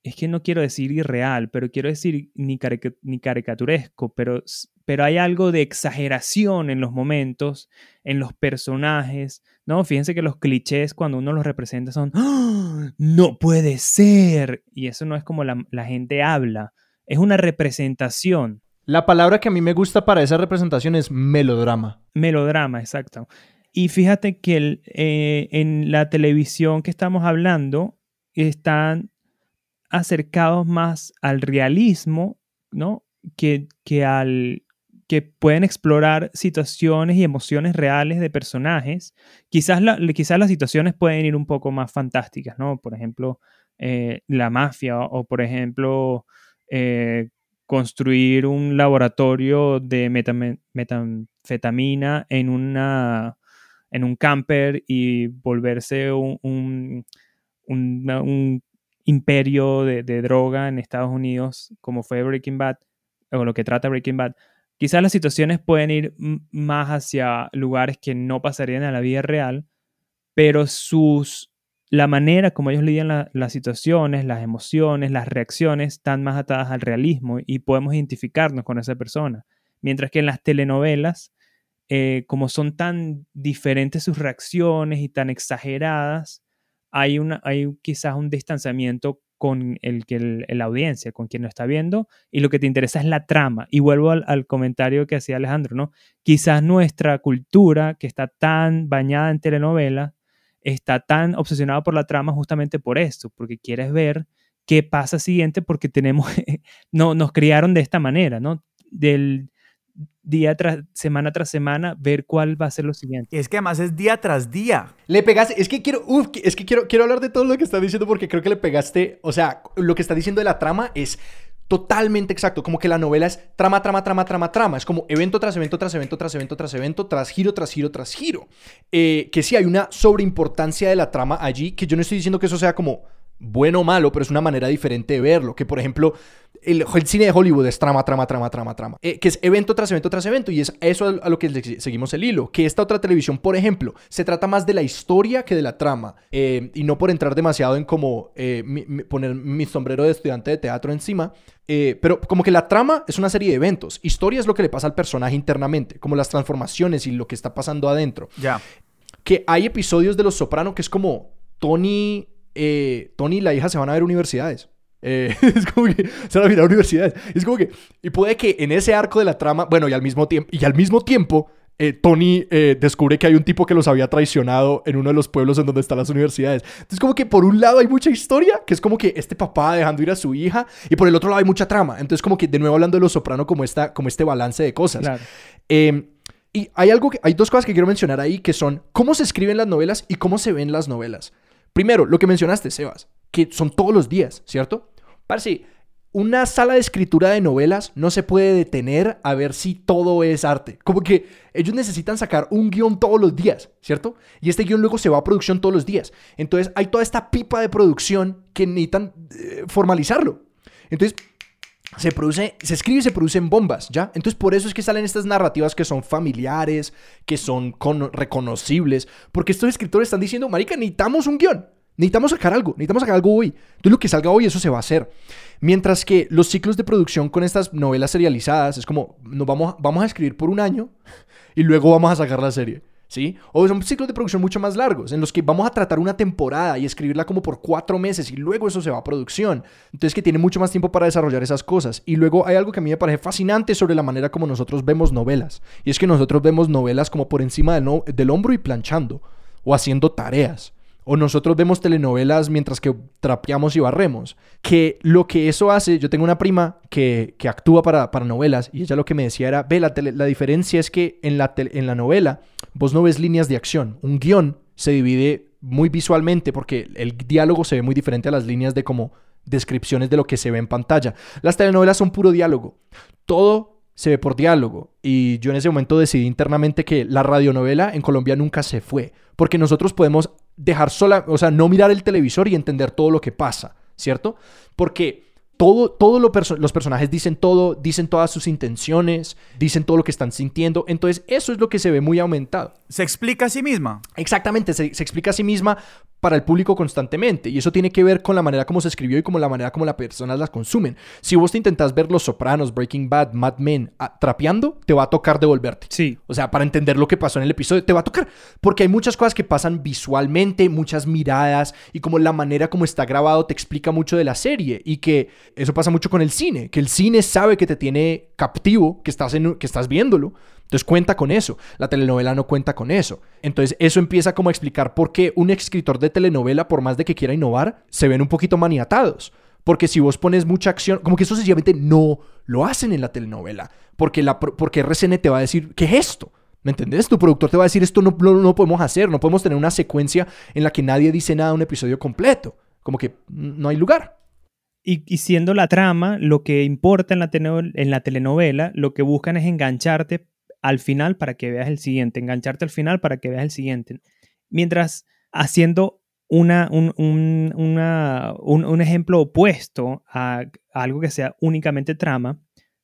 es que no quiero decir irreal, pero quiero decir ni, carica- ni caricaturesco, pero, pero hay algo de exageración en los momentos, en los personajes, ¿no? Fíjense que los clichés cuando uno los representa son, ¡Ah! no puede ser, y eso no es como la, la gente habla, es una representación. La palabra que a mí me gusta para esa representación es melodrama. Melodrama, exacto. Y fíjate que el, eh, en la televisión que estamos hablando están acercados más al realismo, ¿no? Que, que al que pueden explorar situaciones y emociones reales de personajes. Quizás, la- quizás las situaciones pueden ir un poco más fantásticas, ¿no? Por ejemplo, eh, la mafia o, por ejemplo, eh, construir un laboratorio de metanfetamina en, una, en un camper y volverse un, un imperio de, droga en Estados Unidos, como fue Breaking Bad, o lo que trata Breaking Bad. Quizás las situaciones pueden ir más hacia lugares que no pasarían a la vida real, pero sus, la manera como ellos lidian la- las situaciones, las emociones, las reacciones, están más atadas al realismo y podemos identificarnos con esa persona. Mientras que en las telenovelas, eh, como son tan diferentes sus reacciones y tan exageradas, hay, una, hay quizás un distanciamiento con el que la audiencia, con quien lo está viendo, y lo que te interesa es la trama. Y vuelvo al, al comentario que hacía Alejandro, ¿no? Quizás nuestra cultura, que está tan bañada en telenovelas, está tan obsesionada por la trama justamente por esto, porque quieres ver qué pasa siguiente, porque tenemos, no, nos criaron de esta manera, ¿no? Del día tras semana tras semana, ver cuál va a ser lo siguiente. Y es que además es día tras día. Le pegaste, es que quiero, uf, es que quiero, quiero hablar de todo lo que está diciendo porque creo que le pegaste, o sea, lo que está diciendo de la trama es totalmente exacto, como que la novela es trama, trama, trama, trama, trama, es como evento tras evento, tras evento, tras evento, tras evento, tras giro, tras giro, tras giro. Eh, que sí hay una sobreimportancia de la trama allí, que yo no estoy diciendo que eso sea como bueno o malo, pero es una manera diferente de verlo. Que por ejemplo, el, el cine de Hollywood es trama, trama, trama, trama, trama. Eh, que es evento tras evento tras evento. Y es eso a, a lo que le- seguimos el hilo. Que esta otra televisión, por ejemplo, se trata más de la historia que de la trama. Eh, y no por entrar demasiado en como eh, mi- mi- poner mi sombrero de estudiante de teatro encima. Eh, pero como que la trama es una serie de eventos. Historia es lo que le pasa al personaje internamente. Como las transformaciones y lo que está pasando adentro Ya. que hay episodios de Los Soprano que es como Tony, eh, Tony y la hija se van a ver universidades. Eh, es como que se van a mirar universidades. Es como que, y puede que en ese arco de la trama, bueno, y al mismo tiempo, y al mismo tiempo, eh, Tony eh, descubre que hay un tipo que los había traicionado en uno de los pueblos en donde están las universidades. Entonces, como que por un lado hay mucha historia, que es como que este papá dejando ir a su hija, y por el otro lado hay mucha trama. Entonces, como que de nuevo hablando de Los Soprano como, esta, como este balance de cosas. Claro. Eh, y hay algo que, hay dos cosas que quiero mencionar ahí que son cómo se escriben las novelas y cómo se ven las novelas. Primero, lo que mencionaste, Sebas, que son todos los días, ¿cierto? Parece, una sala de escritura de novelas no se puede detener a ver si todo es arte. Como que ellos necesitan sacar un guion todos los días, ¿cierto? Y este guion luego se va a producción todos los días. Entonces hay toda esta pipa de producción que necesitan eh, formalizarlo. Entonces, se produce, se escribe y se producen bombas, ¿ya? Entonces por eso es que salen estas narrativas que son familiares, que son con- reconocibles, porque estos escritores están diciendo, marica, necesitamos un guion, necesitamos sacar algo, necesitamos sacar algo hoy. Entonces lo que salga hoy, eso se va a hacer. Mientras que los ciclos de producción con estas novelas serializadas es como, nos vamos, vamos a escribir por un año y luego vamos a sacar la serie. ¿Sí? O son ciclos de producción mucho más largos, en los que vamos a tratar una temporada y escribirla como por cuatro meses y luego eso se va a producción. Entonces que tiene mucho más tiempo para desarrollar esas cosas. Y luego hay algo que a mí me parece fascinante sobre la manera como nosotros vemos novelas. Y es que nosotros vemos novelas como por encima del, del hombro y planchando o haciendo tareas. O nosotros vemos telenovelas mientras que trapeamos y barremos. Que lo que eso hace, yo tengo una prima que, que actúa para, para novelas y ella lo que me decía era, ve, la, tele- la diferencia es que en la, tele- en la novela vos no ves líneas de acción. Un guion se divide muy visualmente porque el diálogo se ve muy diferente a las líneas de como descripciones de lo que se ve en pantalla. Las telenovelas son puro diálogo. Todo se ve por diálogo. Y yo en ese momento decidí internamente que la radionovela en Colombia nunca se fue. Porque nosotros podemos dejar sola, o sea, no mirar el televisor y entender todo lo que pasa, ¿cierto? Porque todo, todo lo perso- los personajes dicen todo, dicen todas sus intenciones, dicen todo lo que están sintiendo. Entonces, eso es lo que se ve muy aumentado. Se explica a sí misma. Exactamente, se, se explica a sí misma para el público constantemente. Y eso tiene que ver con la manera como se escribió y como la manera como las personas las consumen. Si vos te intentas ver Los Sopranos, Breaking Bad, Mad Men ah, trapeando, te va a tocar devolverte. Sí. O sea, para entender lo que pasó en el episodio, te va a tocar. Porque hay muchas cosas que pasan visualmente, muchas miradas y como la manera como está grabado te explica mucho de la serie. Y que eso pasa mucho con el cine, que el cine sabe que te tiene captivo, que estás, en, que estás viéndolo. Entonces cuenta con eso. La telenovela no cuenta con eso. Entonces eso empieza como a explicar por qué un escritor de telenovela, por más de que quiera innovar, se ven un poquito maniatados. Porque si vos pones mucha acción, como que eso sencillamente no lo hacen en la telenovela. Porque, la, porque RCN te va a decir, ¿qué es esto? ¿Me entendés? Tu productor te va a decir, esto no, no, no podemos hacer, no podemos tener una secuencia en la que nadie dice nada un episodio completo. Como que no hay lugar. Y, siendo la trama, lo que importa en la telenovela, lo que buscan es engancharte al final para que veas el siguiente, engancharte al final para que veas el siguiente. Mientras haciendo una, un, un- una- un- un ejemplo opuesto a, a algo que sea únicamente trama,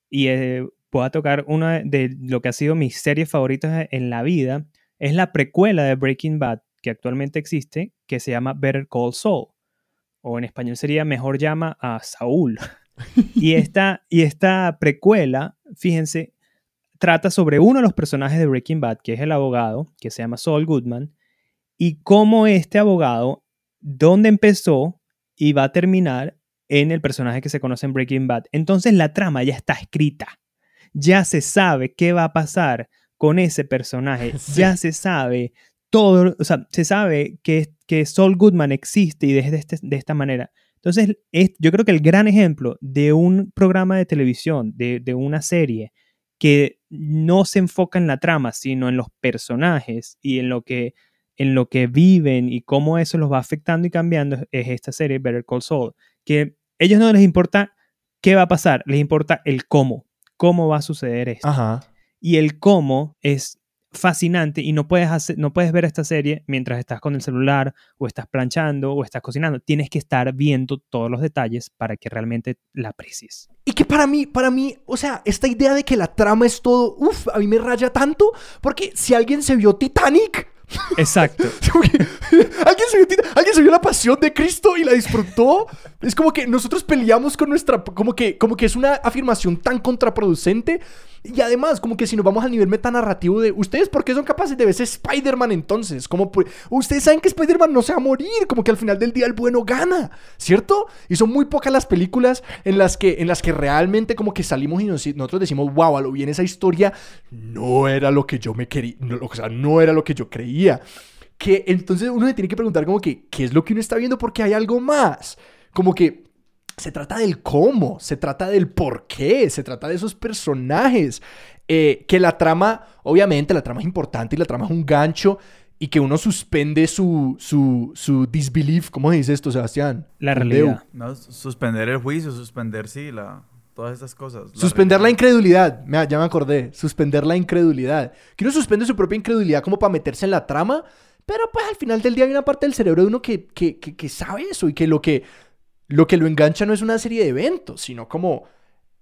y eh, voy a tocar una de lo que ha sido mis series favoritas en la vida, es la precuela de Breaking Bad que actualmente existe, que se llama Better Call Saul o en español sería Mejor llama a Saúl. y, esta, y esta precuela, fíjense, trata sobre uno de los personajes de Breaking Bad, que es el abogado, que se llama Saul Goodman, y cómo este abogado, dónde empezó y va a terminar en el personaje que se conoce en Breaking Bad. Entonces la trama ya está escrita. Ya se sabe qué va a pasar con ese personaje. Sí. Ya se sabe todo, o sea, se sabe que, que Saul Goodman existe y de, este- de esta manera. Entonces, es- yo creo que el gran ejemplo de un programa de televisión, de, de una serie, que no se enfoca en la trama, sino en los personajes y en lo que, en lo que viven y cómo eso los va afectando y cambiando, es esta serie Better Call Saul. Que a ellos no les importa qué va a pasar, les importa el cómo, cómo va a suceder esto. Ajá. Y el cómo es fascinante y no puedes, hacer, no puedes ver esta serie mientras estás con el celular o estás planchando o estás cocinando. Tienes que estar viendo todos los detalles para que realmente la aprecies. Y que para mí, para mí, o sea, esta idea de que la trama es todo, uff, a mí me raya tanto, porque si alguien se vio Titanic, Exacto. ¿Alguien, se vio, alguien se vio la pasión de Cristo y la disfrutó. Es como que nosotros peleamos con nuestra. Como que, como que es una afirmación tan contraproducente y además, como que si nos vamos al nivel metanarrativo de ustedes, ¿por qué son capaces de ver Spider-Man entonces? Como ustedes saben que Spider-Man no se va a morir, como que al final del día el bueno gana, ¿cierto? Y son muy pocas las películas en las que, en las que realmente como que salimos y nosotros decimos, wow, a lo bien esa historia no era lo que yo me quería, o sea, no era lo que yo creía. Que entonces uno se tiene que preguntar como que, ¿qué es lo que uno está viendo? Porque hay algo más. Como que se trata del cómo, se trata del por qué, se trata de esos personajes. Eh, que la trama, obviamente, la trama es importante y la trama es un gancho y que uno suspende su, su, su disbelief. ¿Cómo dice esto, Sebastián? La realidad. No, suspender el juicio, suspender, sí, la, todas estas cosas. suspender la incredulidad. ya me acordé. Suspender la incredulidad. Que uno suspende su propia incredulidad como para meterse en la trama. Pero pues al final del día hay una parte del cerebro de uno que, que, que sabe eso y que lo que lo que lo engancha no es una serie de eventos, sino como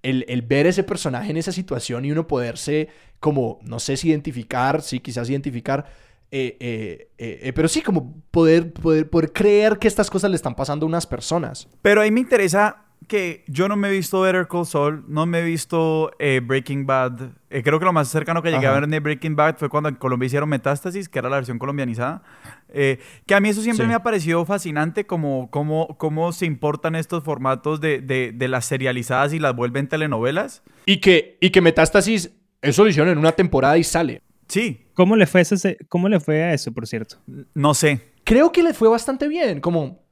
el, ver ese personaje en esa situación y uno poderse como, no sé si identificar, sí, quizás identificar, eh, eh, eh, pero sí, como poder, poder, poder creer que estas cosas le están pasando a unas personas. Pero ahí me interesa que yo no me he visto Better Call Saul, no me he visto eh, Breaking Bad. Eh, creo que lo más cercano que llegué a ver de Breaking Bad fue cuando en Colombia hicieron Metástasis, que era la versión colombianizada. Eh, que a mí eso siempre me ha parecido fascinante, como cómo, cómo se importan estos formatos de, de, las serializadas y las vuelven telenovelas. Y que, y que Metástasis, eso lo hicieron en una temporada y sale. Sí. ¿Cómo le fue, ese, cómo le fue a eso, por cierto? No sé. Creo que le fue bastante bien, como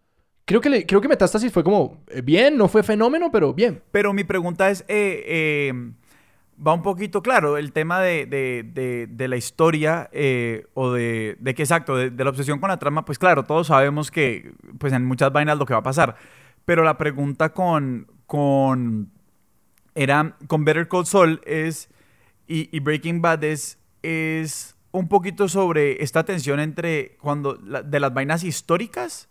Creo que, creo que Metástasis fue como eh, bien, no fue fenómeno, pero bien. Pero mi pregunta es, eh, eh, va un poquito claro, el tema de, la historia o de, que exacto, de, la obsesión con la trama, pues claro, todos sabemos que pues en muchas vainas lo que va a pasar. Pero la pregunta con, con, era, con Better Call Saul es, y, Breaking Bad es, es un poquito sobre esta tensión entre cuando, de las vainas históricas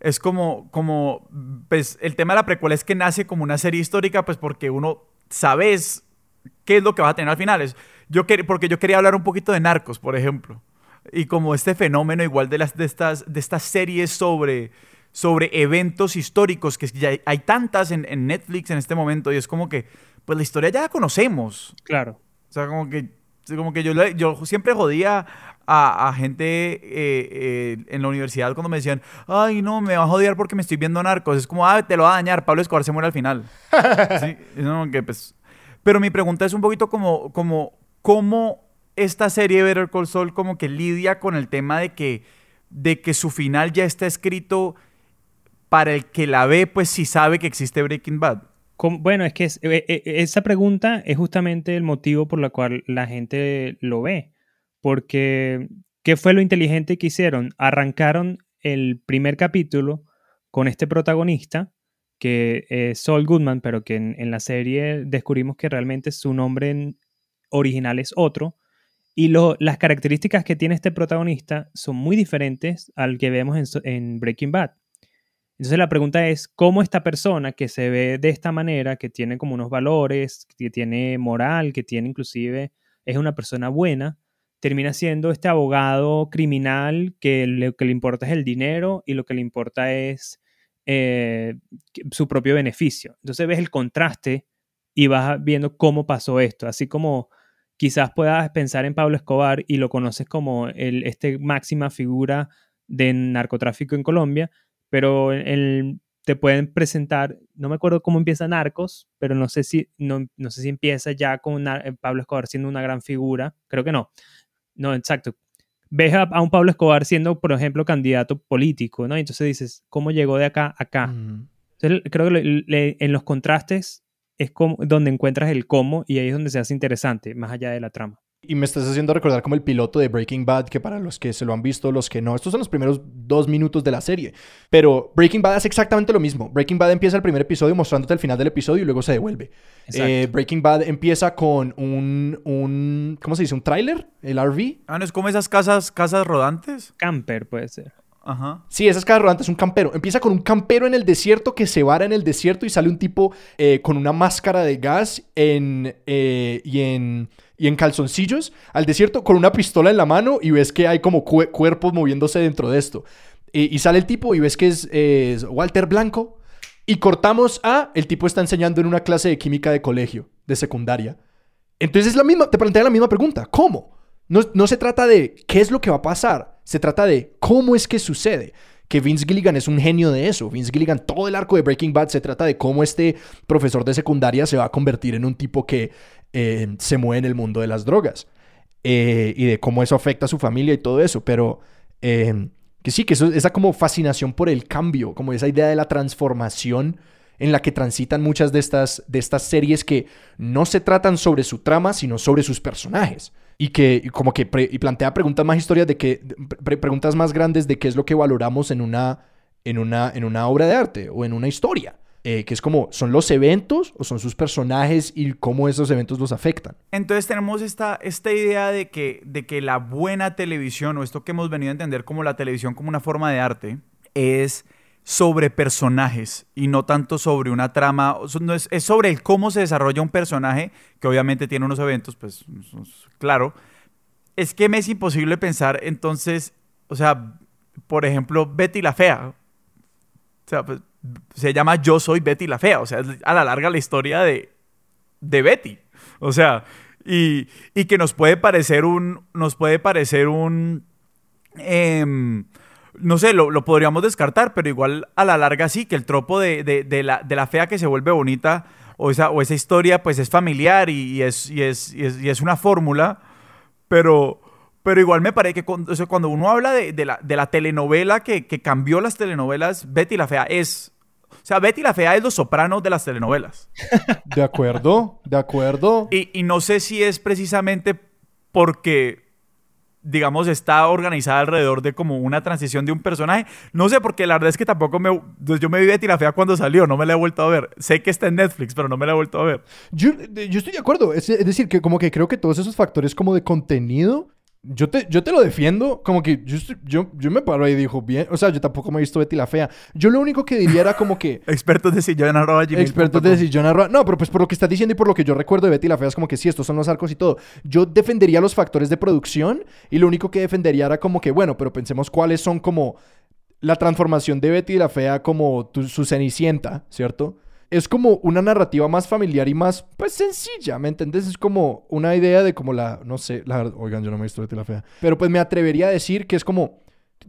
es como, como, pues el tema de la precuela es que nace como una serie histórica, pues porque uno sabes qué es lo que va a tener al final. Es, yo porque yo quería hablar un poquito de Narcos, por ejemplo, y como este fenómeno igual de, las, de, estas, de estas series sobre, sobre eventos históricos, que ya hay, tantas en, en, Netflix en este momento, y es como que, pues la historia ya la conocemos. Claro. O sea, como que, como que yo, yo siempre jodía a, gente eh, eh, en la universidad cuando me decían, ay, no, me va a joder porque me estoy viendo narcos. Es como, ah, te lo va a dañar, Pablo Escobar se muere al final. sí, que, pues... Pero mi pregunta es un poquito como, como, ¿cómo esta serie Better Call Saul como que lidia con el tema de que, de que su final ya está escrito para el que la ve, pues si sabe que existe Breaking Bad? Bueno, es que eh, esa pregunta es justamente el motivo por el cual la gente lo ve porque ¿qué fue lo inteligente que hicieron? Arrancaron el primer capítulo con este protagonista, que es Saul Goodman, pero que en, la serie descubrimos que realmente su nombre original es otro. Y las características que tiene este protagonista son muy diferentes al que vemos en, en, Breaking Bad. Entonces la pregunta es, ¿cómo esta persona que se ve de esta manera, que tiene como unos valores, que tiene moral, que tiene inclusive, es una persona buena, termina siendo este abogado criminal que lo que le importa es el dinero y lo que le importa es eh, su propio beneficio. Entonces ves el contraste y vas viendo cómo pasó esto, así como quizás puedas pensar en Pablo Escobar y lo conoces como el, este máxima figura de narcotráfico en Colombia, pero te pueden presentar, no me acuerdo cómo empieza Narcos, pero no sé si, no, no sé si empieza ya con Pablo Escobar siendo una gran figura, creo que no, no, exacto. Ves a, un Pablo Escobar siendo, por ejemplo, candidato político, ¿no? Entonces dices, ¿cómo llegó de acá a acá? Entonces, creo que en los contrastes es como, donde encuentras el cómo y ahí es donde se hace interesante, más allá de la trama. Y me estás haciendo recordar como el piloto de Breaking Bad, que para los que se lo han visto, los que no, estos son los primeros dos minutos de la serie. Pero Breaking Bad hace exactamente lo mismo. Breaking Bad empieza el primer episodio mostrándote el final del episodio y luego se devuelve. Eh, Breaking Bad empieza con un, un ¿cómo se dice? Un tráiler, el RV. Ah, ¿no es como esas casas, casas rodantes? Camper puede ser. Ajá. Sí, esas casas rodantes es un campero. Empieza con un campero en el desierto que se vara en el desierto y sale un tipo eh, con una máscara de gas eh, y en y en calzoncillos al desierto con una pistola en la mano y ves que hay como cuerpos moviéndose dentro de esto. Y, sale el tipo y ves que es, Walter Blanco. Y cortamos a el tipo está enseñando en una clase de química de colegio, de secundaria. Entonces es la misma, te plantea la misma pregunta. ¿Cómo? No, no se trata de qué es lo que va a pasar, se trata de cómo es que sucede que Vince Gilligan es un genio de eso. Vince Gilligan, todo el arco de Breaking Bad se trata de cómo este profesor de secundaria se va a convertir en un tipo que eh, se mueve en el mundo de las drogas eh, y de cómo eso afecta a su familia y todo eso, pero eh, que sí, que esa como fascinación por el cambio, como esa idea de la transformación en la que transitan muchas de estas, de estas series que no se tratan sobre su trama, sino sobre sus personajes. Y que como que y plantea preguntas más historias de que, preguntas más grandes de qué es lo que valoramos en una, en, una, en una obra de arte o en una historia. Eh, que es como, ¿son los eventos o son sus personajes y cómo esos eventos los afectan? Entonces tenemos esta, esta idea de que, de que la buena televisión, o esto que hemos venido a entender como la televisión como una forma de arte, es sobre personajes y no tanto sobre una trama, es, sobre el cómo se desarrolla un personaje, que obviamente tiene unos eventos, pues claro. Es que me es imposible pensar entonces, o sea, por ejemplo, Betty la Fea. O sea, pues se llama Yo soy Betty la Fea. O sea, a la larga la historia de, de Betty. O sea, y, y, que nos puede parecer un. Nos puede parecer un. Em, no sé, lo, lo, podríamos descartar, pero igual a la larga sí, que el tropo de, de, la, de la, fea que se vuelve bonita o esa, o esa historia pues es familiar y, es, y es, y es, y es una fórmula, pero, pero igual me parece que cuando, cuando uno habla de, de, la, de la telenovela que, que, cambió las telenovelas, Betty la Fea es o sea, Betty la Fea es los sopranos de las telenovelas. De acuerdo, de acuerdo. Y, no sé si es precisamente porque, digamos, está organizada alrededor de como una transición de un personaje. No sé, porque la verdad es que tampoco me... Pues yo me vi Betty la Fea cuando salió, no me la he vuelto a ver. Sé que está en Netflix, pero no me la he vuelto a ver. Yo, yo estoy de acuerdo. Es, es decir, que como que creo que todos esos factores como de contenido yo te, yo te lo defiendo, como que yo, yo, yo me paro ahí y dijo, bien, o sea, yo tampoco me he visto Betty la Fea. Yo lo único que diría era como que... Expertos de sillón arroba Expertos de sillón arroba... No, pero pues por lo que estás diciendo y por lo que yo recuerdo de Betty la Fea es como que sí, estos son los arcos y todo. Yo defendería los factores de producción y lo único que defendería era como que, bueno, pero pensemos cuáles son como la transformación de Betty la Fea como su cenicienta, ¿cierto? Es como una narrativa más familiar y más, pues, sencilla, ¿me entendés? Es como una idea de como la, no sé, la oigan, yo no me Betty la Fea, pero pues me atrevería a decir que es como,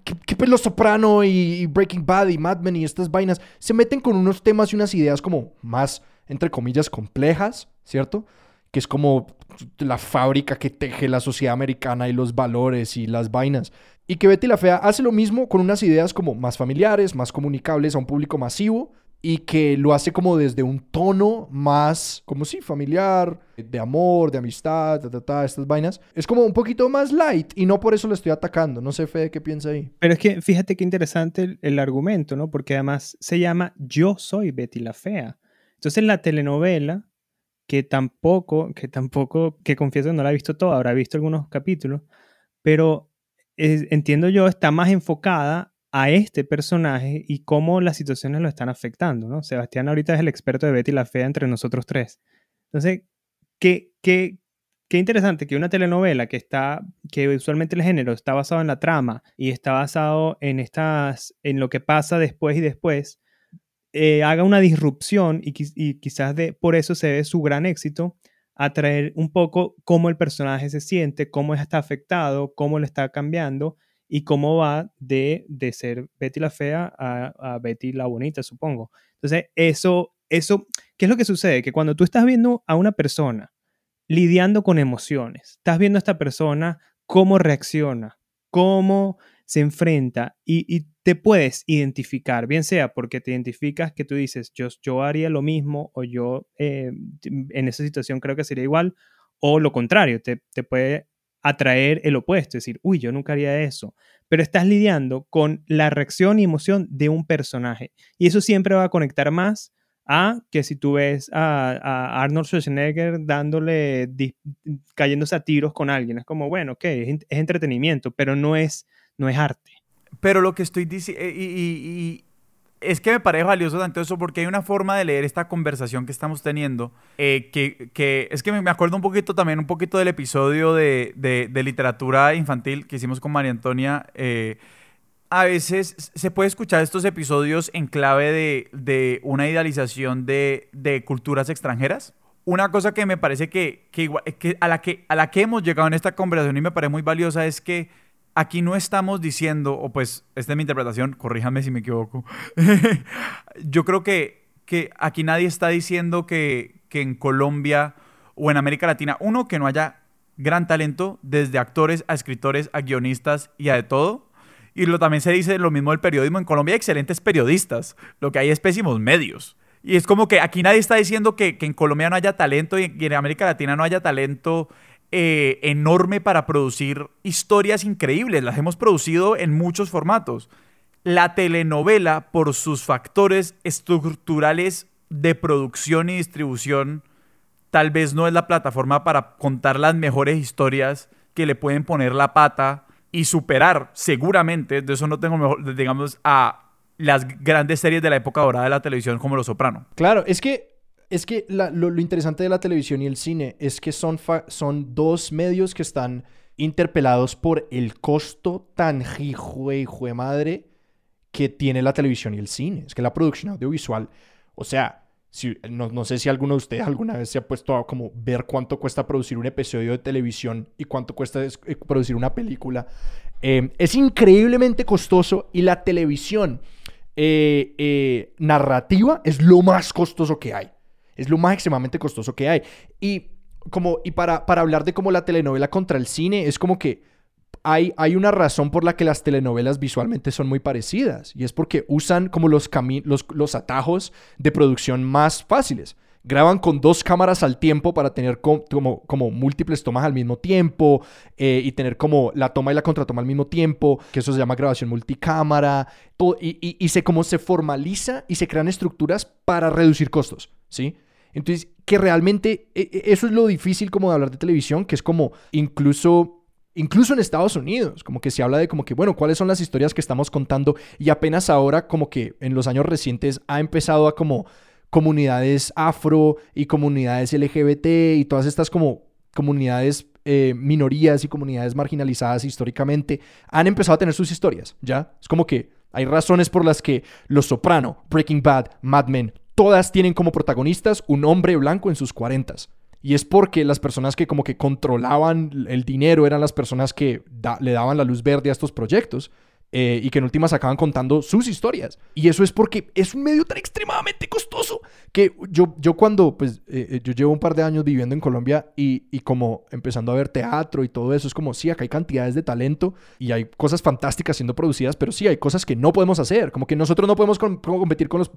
que, pues Los Soprano y, Breaking Bad y Mad Men y estas vainas se meten con unos temas y unas ideas como más, entre comillas, complejas, ¿cierto? Que es como la fábrica que teje la sociedad americana y los valores y las vainas. Y que Betty la Fea hace lo mismo con unas ideas como más familiares, más comunicables a un público masivo, y que lo hace como desde un tono más, como si familiar, de amor, de amistad, ta, ta, ta, estas vainas. Es como un poquito más light y no por eso lo estoy atacando. No sé, Fede, qué piensa ahí. Pero es que fíjate qué interesante el, argumento, ¿no? Porque además se llama Yo soy Betty la Fea. Entonces la telenovela, que tampoco, que tampoco, que confieso no la he visto toda, habrá visto algunos capítulos, pero entiendo yo, está más enfocada a este personaje y cómo las situaciones lo están afectando, ¿no? Sebastián ahorita es el experto de Betty la Fea entre nosotros tres. Entonces, qué, qué, qué interesante que una telenovela que está, que usualmente el género está basado en la trama y está basado en estas, en lo que pasa después y después, eh, haga una disrupción y, y quizás de, por eso se ve su gran éxito, a traer un poco cómo el personaje se siente, cómo está afectado, cómo le está cambiando y cómo va de, de ser Betty la fea a, Betty la bonita, supongo. Entonces, eso, eso, ¿qué es lo que sucede? Que cuando tú estás viendo a una persona lidiando con emociones, estás viendo a esta persona cómo reacciona, cómo se enfrenta y, te puedes identificar, bien sea porque te identificas que tú dices, yo, yo haría lo mismo o yo eh, en esa situación creo que sería igual, o lo contrario, te, te puede atraer el opuesto, es decir, uy, yo nunca haría eso, pero estás lidiando con la reacción y emoción de un personaje y eso siempre va a conectar más a que si tú ves a, Arnold Schwarzenegger dándole, cayéndose a tiros con alguien, es como, bueno, ok, es, entretenimiento, pero no es, no es arte. Pero lo que estoy diciendo, eh, es que me parece valioso tanto eso porque hay una forma de leer esta conversación que estamos teniendo eh, que, es que me acuerdo un poquito también, un poquito del episodio de, de, literatura infantil que hicimos con María Antonia. Eh, a veces se puede escuchar estos episodios en clave de, una idealización de, culturas extranjeras. Una cosa que me parece que, a, la que a la que hemos llegado en esta conversación y me parece muy valiosa es que aquí no estamos diciendo, o pues esta es mi interpretación, corríjame si me equivoco, yo creo que, que aquí nadie está diciendo que, que en Colombia o en América Latina, uno, que no haya gran talento, desde actores a escritores, a guionistas y a de todo, y lo, también se dice lo mismo del periodismo. En Colombia hay excelentes periodistas, lo que hay es pésimos medios. Y es como que aquí nadie está diciendo que, en Colombia no haya talento y en, América Latina no haya talento eh, enorme para producir historias increíbles. Las hemos producido en muchos formatos. La telenovela, por sus factores estructurales de producción y distribución, tal vez no es la plataforma para contar las mejores historias que le pueden poner la pata y superar seguramente, de eso no tengo mejor, digamos, a las grandes series de la época dorada de la televisión como Los Soprano. Claro, es que, es que lo, interesante de la televisión y el cine es que son, son dos medios que están interpelados por el costo tan jijue, jue madre que tiene la televisión y el cine. Es que la producción audiovisual, o sea, no, sé si alguno de ustedes alguna vez se ha puesto a como ver cuánto cuesta producir un episodio de televisión y cuánto cuesta eh, producir una película. Eh, es increíblemente costoso y la televisión eh, narrativa es lo más costoso que hay. Es lo más extremadamente costoso que hay. Y, como, y para, para hablar de como la telenovela contra el cine, es como que hay, hay, una razón por la que las telenovelas visualmente son muy parecidas y es porque usan como los, los, los atajos de producción más fáciles. Graban con dos cámaras al tiempo para tener como, como múltiples tomas al mismo tiempo eh, y tener como la toma y la contratoma al mismo tiempo, que eso se llama grabación multicámara, y, y, se, como se formaliza y se crean estructuras para reducir costos, ¿sí? Entonces, que realmente e, e, eso es lo difícil como de hablar de televisión, que es como incluso incluso en Estados Unidos, como que se habla de como que, bueno, cuáles son las historias que estamos contando y apenas ahora como que en los años recientes ha empezado a como comunidades afro y comunidades LGBT y todas estas como comunidades eh, minorías y comunidades marginalizadas históricamente han empezado a tener sus historias, ¿ya? Es como que hay razones por las que Los Soprano, Breaking Bad, Mad Men, todas tienen como protagonistas un hombre blanco en sus cuarentas. Y es porque las personas que como que controlaban el dinero eran las personas que le daban la luz verde a estos proyectos. Eh, y que en últimas acaban contando sus historias. Y eso es porque es un medio tan extremadamente costoso que yo, yo cuando, pues, eh, eh, yo llevo un par de años viviendo en Colombia y, y, como empezando a ver teatro y todo eso, es como, sí, acá hay cantidades de talento y hay cosas fantásticas siendo producidas, pero sí, hay cosas que no podemos hacer, como que nosotros no podemos competir con los,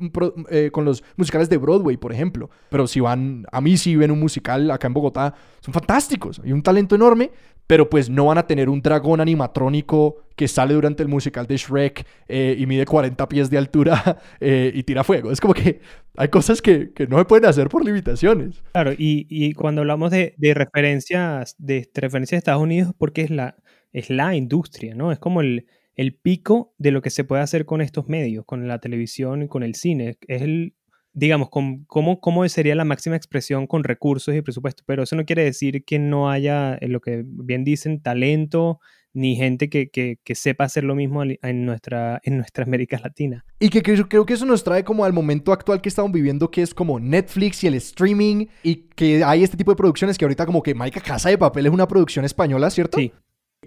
con los musicales de Broadway, por ejemplo, pero si van, a mí si ven un musical acá en Bogotá, son fantásticos, hay un talento enorme, pero pues no van a tener un dragón animatrónico que sale durante el musical de Shrek eh, y mide 40 pies de altura eh, y tira fuego. Es como que hay cosas que, no se pueden hacer por limitaciones. Claro, y, cuando hablamos de, referencias, de, referencias de Estados Unidos, porque es la, es la industria, ¿no? Es como el, el pico de lo que se puede hacer con estos medios, con la televisión y con el cine. Es el, digamos, cómo, cómo sería la máxima expresión con recursos y presupuesto, pero eso no quiere decir que no haya, eh, lo que bien dicen, talento ni gente que, sepa hacer lo mismo en nuestra, en nuestra América Latina. Y que creo, creo, que eso nos trae como al momento actual que estamos viviendo, que es como Netflix y el streaming, y que hay este tipo de producciones que ahorita como que Maika Casa de Papel es una producción española, ¿cierto? Sí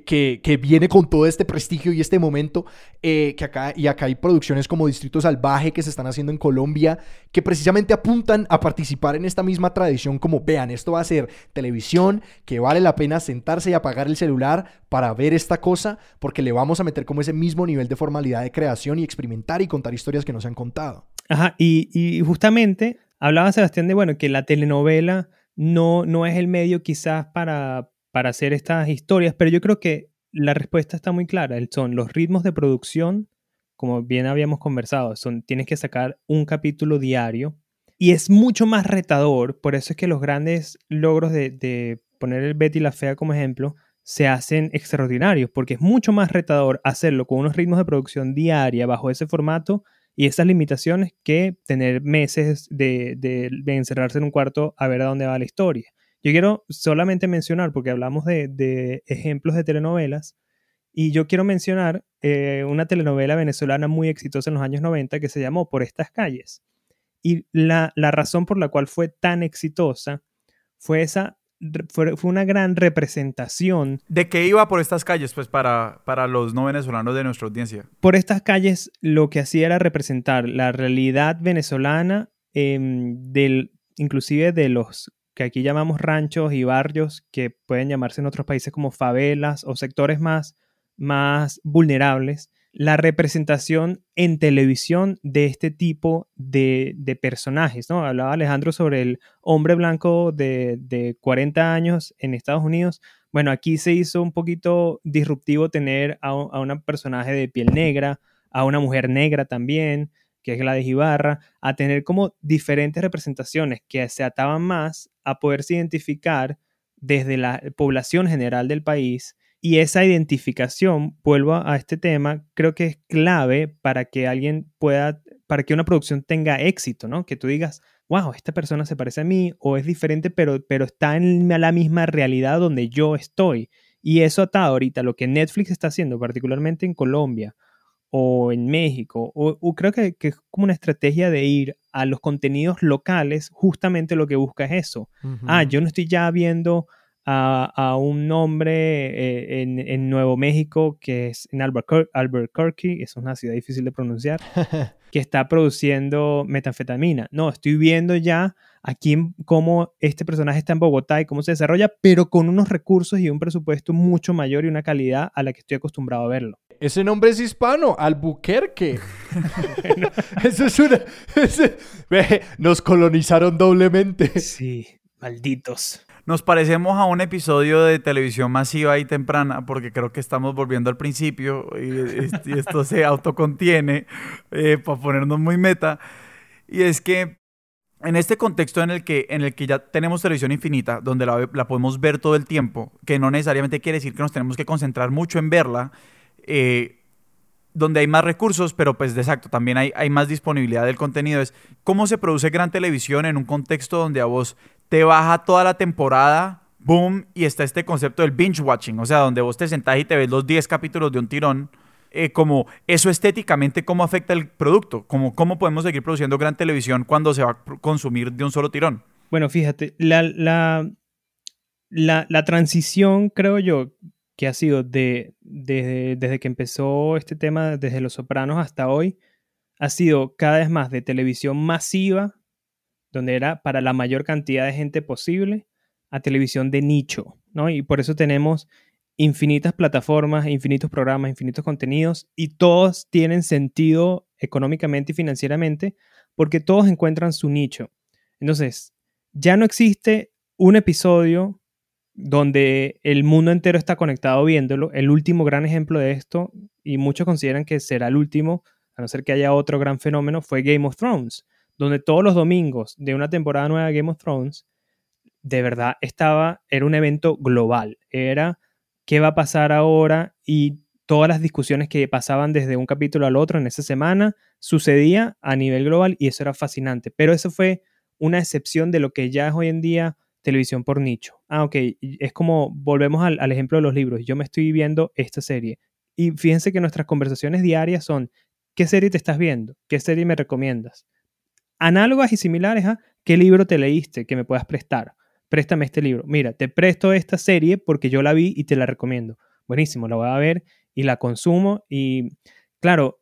que, viene con todo este prestigio y este momento, eh, que acá, y acá hay producciones como Distrito Salvaje que se están haciendo en Colombia, que precisamente apuntan a participar en esta misma tradición, como vean, esto va a ser televisión, que vale la pena sentarse y apagar el celular para ver esta cosa, porque le vamos a meter como ese mismo nivel de formalidad de creación y experimentar y contar historias que no se han contado. Ajá, y, y justamente hablaba Sebastián de, bueno, que la telenovela no, no es el medio quizás para, para hacer estas historias, pero yo creo que la respuesta está muy clara. Son los ritmos de producción, como bien habíamos conversado, son, tienes que sacar un capítulo diario y es mucho más retador, por eso es que los grandes logros de, de poner el Betty la Fea como ejemplo se hacen extraordinarios, porque es mucho más retador hacerlo con unos ritmos de producción diaria bajo ese formato y esas limitaciones que tener meses de, de, encerrarse en un cuarto a ver a dónde va la historia. Yo quiero solamente mencionar, porque hablamos de, de ejemplos de telenovelas, y yo quiero mencionar eh, una telenovela venezolana muy exitosa en los años 90 que se llamó Por estas calles. Y la, la razón por la cual fue tan exitosa fue esa fue, una gran representación. ¿De qué iba por estas calles? Pues para, para los no venezolanos de nuestra audiencia. Por estas calles lo que hacía era representar la realidad venezolana, em, del, inclusive de los que aquí llamamos ranchos y barrios, que pueden llamarse en otros países como favelas o sectores más, más vulnerables la representación en televisión de este tipo de, personajes, ¿no? Hablaba Alejandro sobre el hombre blanco de, de 40 años en Estados Unidos. Bueno, aquí se hizo un poquito disruptivo tener a, a un personaje de piel negra, a una mujer negra también, que es la de Ibarra, a tener como diferentes representaciones que se ataban más a poderse identificar desde la población general del país y esa identificación, vuelvo a este tema, creo que es clave para que alguien pueda, para que una producción tenga éxito, ¿no? Que tú digas, wow, esta persona se parece a mí o es diferente, pero, pero está en la misma realidad donde yo estoy. Y eso está ahorita lo que Netflix está haciendo, particularmente en Colombia o en México, o, creo que, que, es como una estrategia de ir a los contenidos locales, justamente lo que busca es eso. Ah, yo no estoy ya viendo a, un hombre eh, en, Nuevo México, que es en Albuquerque, es una ciudad difícil de pronunciar, que está produciendo metanfetamina. No, estoy viendo ya aquí cómo este personaje está en Bogotá y cómo se desarrolla, pero con unos recursos y un presupuesto mucho mayor y una calidad a la que estoy acostumbrado a verlo. Ese nombre es hispano, Albuquerque. Eso es una... nos colonizaron doblemente. Sí, malditos. Nos parecemos a un episodio de televisión masiva y temprana porque creo que estamos volviendo al principio y, esto se autocontiene eh, para ponernos muy meta. Y es que en este contexto en el que, en el que ya tenemos televisión infinita, donde la, podemos ver todo el tiempo, que no necesariamente quiere decir que nos tenemos que concentrar mucho en verla, eh, donde hay más recursos, pero pues de exacto, también hay, hay más disponibilidad del contenido, es cómo se produce gran televisión en un contexto donde a vos te baja toda la temporada, boom, y está este concepto del binge watching, o sea, donde vos te sentás y te ves los 10 capítulos de un tirón, eh, como eso estéticamente, cómo afecta el producto, como cómo podemos seguir produciendo gran televisión cuando se va a consumir de un solo tirón. Bueno, fíjate, la, la, la, transición, creo yo, que ha sido de, desde que empezó este tema, desde Los Sopranos hasta hoy, ha sido cada vez más de televisión masiva donde era para la mayor cantidad de gente posible, a televisión de nicho, ¿no? Y por eso tenemos infinitas plataformas, infinitos programas, infinitos contenidos, y todos tienen sentido económicamente y financieramente, porque todos encuentran su nicho. Entonces, ya no existe un episodio donde el mundo entero está conectado viéndolo. El último gran ejemplo de esto, y muchos consideran que será el último, a no ser que haya otro gran fenómeno, fue Game of Thrones donde todos los domingos de una temporada nueva de Game of Thrones, de verdad estaba, era un evento global, era qué va a pasar ahora y todas las discusiones que pasaban desde un capítulo al otro en esa semana sucedía a nivel global y eso era fascinante, pero eso fue una excepción de lo que ya es hoy en día televisión por nicho. Ah, ok, es como volvemos al, al ejemplo de los libros, yo me estoy viendo esta serie y fíjense que nuestras conversaciones diarias son, ¿qué serie te estás viendo? ¿Qué serie me recomiendas? análogas y similares a qué libro te leíste que me puedas prestar. Préstame este libro. Mira, te presto esta serie porque yo la vi y te la recomiendo. Buenísimo, la voy a ver y la consumo. Y claro,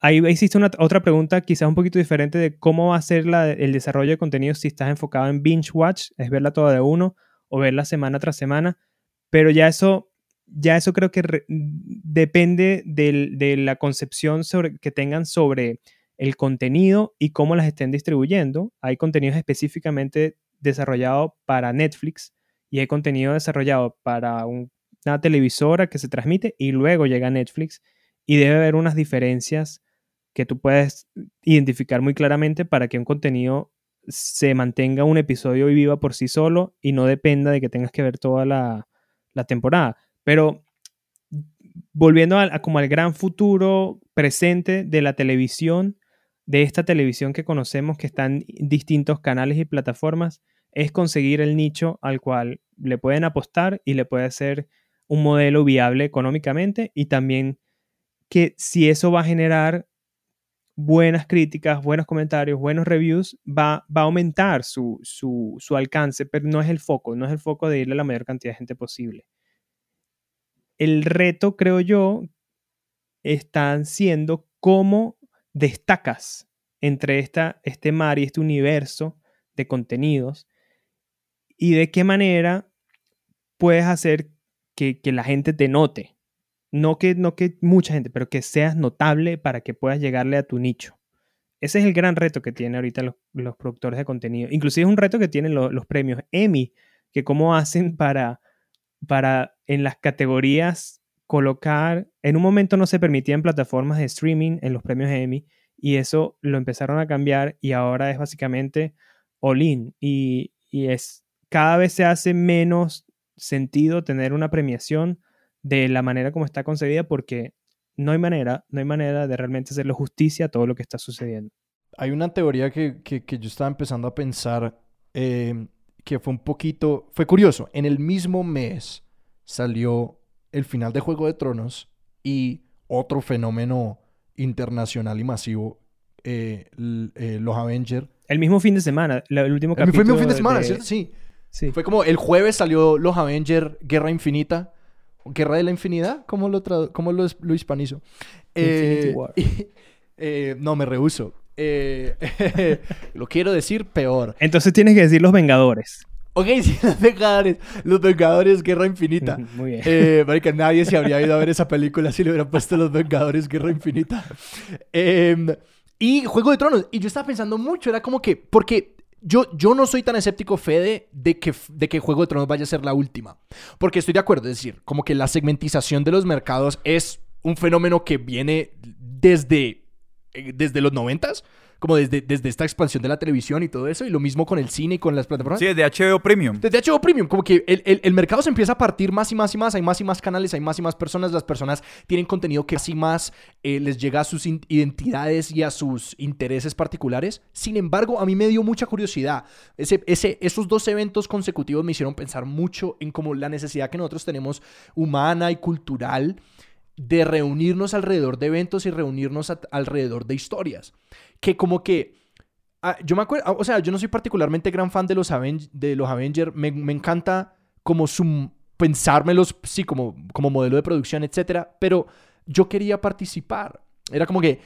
ahí existe una, otra pregunta quizás un poquito diferente de cómo va a ser el desarrollo de contenido si estás enfocado en binge watch, es verla toda de uno o verla semana tras semana. Pero ya eso, ya eso creo que depende de la concepción que tengan sobre el contenido y cómo las estén distribuyendo. Hay contenidos específicamente desarrollado para Netflix y hay contenido desarrollado para una televisora que se transmite y luego llega a Netflix y debe haber unas diferencias que tú puedes identificar muy claramente para que un contenido se mantenga un episodio y viva por sí solo y no dependa de que tengas que ver toda la, temporada. Pero volviendo a, como al gran futuro presente de la televisión, de esta televisión que conocemos que está en distintos canales y plataformas, es conseguir el nicho al cual le pueden apostar y le puede ser un modelo viable económicamente y también que si eso va a generar buenas críticas, buenos comentarios, buenos reviews, va, va a aumentar su, su, alcance, pero no es el foco, no es el foco de irle a la mayor cantidad de gente posible. El reto, creo yo, está siendo cómo destacas entre esta, este mar y este universo de contenidos y de qué manera puedes hacer que, que la gente te note no que, no que mucha gente, pero que seas notable para que puedas llegarle a tu nicho. Ese es el gran reto que tienen ahorita los, productores de contenido. Inclusive es un reto que tienen los premios Emmy, que cómo hacen para, para en las categorías colocar, en un momento no se permitían plataformas de streaming en los premios Emmy y eso lo empezaron a cambiar y ahora es básicamente all in y, y es cada vez se hace menos sentido tener una premiación de la manera como está concebida porque no hay manera, no hay manera de realmente hacerle justicia a todo lo que está sucediendo. Hay una teoría que, yo estaba empezando a pensar em, que fue un poquito, fue curioso, en el mismo mes salió el final de Juego de Tronos y otro fenómeno internacional y masivo, eh, eh, los Avengers. El mismo fin de semana, el último capítulo. Fue el mismo fin de semana, ¿cierto? Sí. sí. Fue como el jueves salió los Avengers Guerra Infinita Guerra de la Infinidad, ¿cómo lo, cómo lo, lo hispanizo? Eh, eh, no, me rehuso. Eh, lo quiero decir peor. Entonces tienes que decir Los Vengadores. Ok, sí, Los Vengadores. Los Vengadores Guerra Infinita. Muy bien. Eh, nadie se habría ido a ver esa película si le hubieran puesto Los Vengadores Guerra Infinita. Em, y Juego de Tronos. Y yo estaba pensando mucho, era como que, porque yo, yo no soy tan escéptico, Fede, de que, de que Juego de Tronos vaya a ser la última. Porque estoy de acuerdo, es decir, como que la segmentización de los mercados es un fenómeno que viene desde, eh, desde los noventas como desde, desde esta expansión de la televisión y todo eso, y lo mismo con el cine y con las plataformas. Sí, desde HBO Premium. Desde HBO Premium, como que el, mercado se empieza a partir más y más y más, hay más y más canales, hay más y más personas, las personas tienen contenido que así más eh, les llega a sus identidades y a sus intereses particulares. Sin embargo, a mí me dio mucha curiosidad. Ese, ese, esos dos eventos consecutivos me hicieron pensar mucho en cómo la necesidad que nosotros tenemos humana y cultural de reunirnos alrededor de eventos y reunirnos alrededor de historias. Que como que... Ah, yo me acuerdo, o sea, yo no soy particularmente gran fan de los, los Avengers, me, encanta como su, pensármelos, sí, como, como modelo de producción, etcétera, pero yo quería participar. Era como que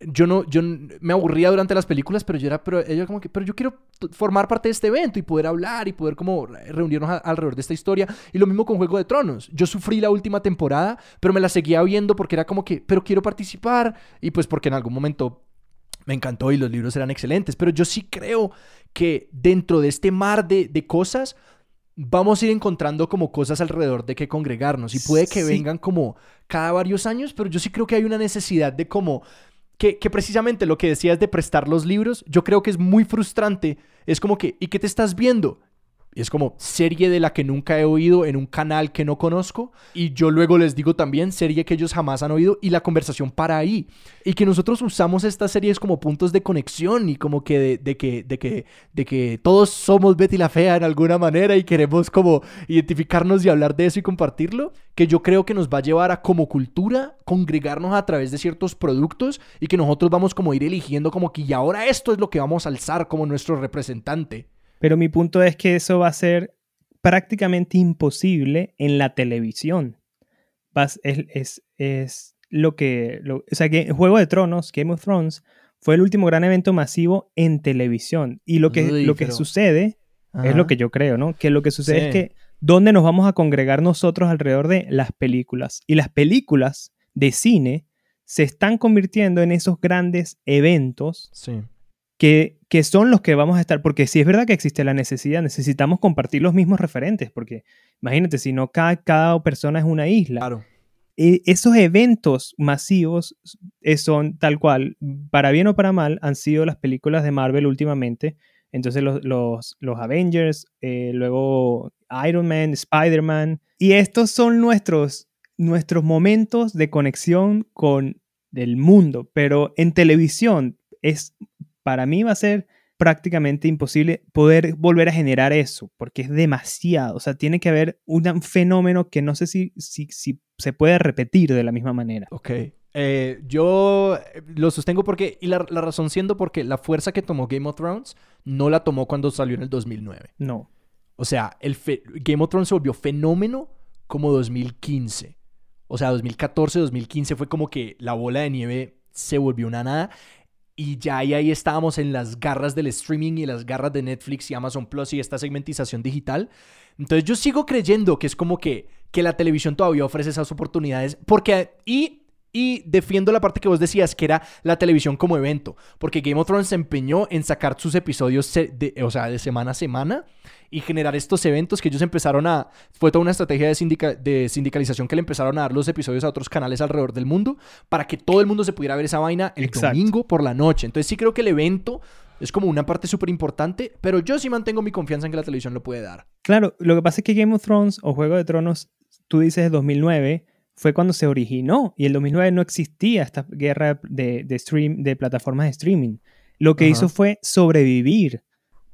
yo no, yo me aburría durante las películas, pero yo era, pero ella como que, pero yo quiero formar parte de este evento y poder hablar y poder como reunirnos alrededor de esta historia. Y lo mismo con Juego de Tronos. Yo sufrí la última temporada, pero me la seguía viendo porque era como que, pero quiero participar y pues porque en algún momento me encantó y los libros eran excelentes. Pero yo sí creo que dentro de este mar de, de cosas vamos a ir encontrando como cosas alrededor de que congregarnos y puede que vengan como cada varios años, pero yo sí creo que hay una necesidad de como que, precisamente lo que decías de prestar los libros, yo creo que es muy frustrante. Es como que, ¿y qué te estás viendo? Y es como serie de la que nunca he oído en un canal que no conozco. Y yo luego les digo también serie que ellos jamás han oído y la conversación para ahí. Y que nosotros usamos estas series como puntos de conexión y como que de, que, de, que, de que todos somos Betty la Fea en alguna manera y queremos como identificarnos y hablar de eso y compartirlo. Que yo creo que nos va a llevar a como cultura congregarnos a través de ciertos productos y que nosotros vamos como ir eligiendo como que y ahora esto es lo que vamos a alzar como nuestro representante. Pero mi punto es que eso va a ser prácticamente imposible en la televisión. es, es, lo que... o sea, que Juego de Tronos, Game of Thrones, fue el último gran evento masivo en televisión. Y lo que, lo que sucede, es lo que yo creo, ¿no? Que lo que sucede es que ¿dónde nos vamos a congregar nosotros alrededor de las películas? Y las películas de cine se están convirtiendo en esos grandes eventos sí que, que son los que vamos a estar, porque si es verdad que existe la necesidad, necesitamos compartir los mismos referentes, porque imagínate, si no cada, cada persona es una isla. Claro. E- esos eventos masivos eh, son tal cual, para bien o para mal, han sido las películas de Marvel últimamente. Entonces los, los, los Avengers, eh, luego Iron Man, Spider-Man. Y estos son nuestros, nuestros momentos de conexión con el mundo. Pero en televisión es, para mí va a ser prácticamente imposible poder volver a generar eso, porque es demasiado. O sea, tiene que haber un fenómeno que no sé si, si, si se puede repetir de la misma manera. Ok. Eh, yo eh, lo sostengo porque, y la, la razón siendo porque la fuerza que tomó Game of Thrones no la tomó cuando salió en el 2009. No. O sea, el fe- Game of Thrones se volvió fenómeno como 2015. O sea, 2014, 2015 fue como que la bola de nieve se volvió una nada. Y ya ahí, ahí estábamos en las garras del streaming y las garras de Netflix y Amazon Plus y esta segmentización digital. Entonces yo sigo creyendo que es como que, que la televisión todavía ofrece esas oportunidades. Porque, y, y defiendo la parte que vos decías, que era la televisión como evento. Porque Game of Thrones se empeñó en sacar sus episodios, de, o sea, de semana a semana y generar estos eventos que ellos empezaron a... Fue toda una estrategia de, sindica- de sindicalización que le empezaron a dar los episodios a otros canales alrededor del mundo para que todo el mundo se pudiera ver esa vaina el Exacto. domingo por la noche. Entonces sí creo que el evento es como una parte súper importante, pero yo sí mantengo mi confianza en que la televisión lo puede dar. Claro, lo que pasa es que Game of Thrones o Juego de Tronos, tú dices 2009, fue cuando se originó y el 2009 no existía esta guerra de, de stream, de plataformas de streaming. Lo que Ajá. hizo fue sobrevivir,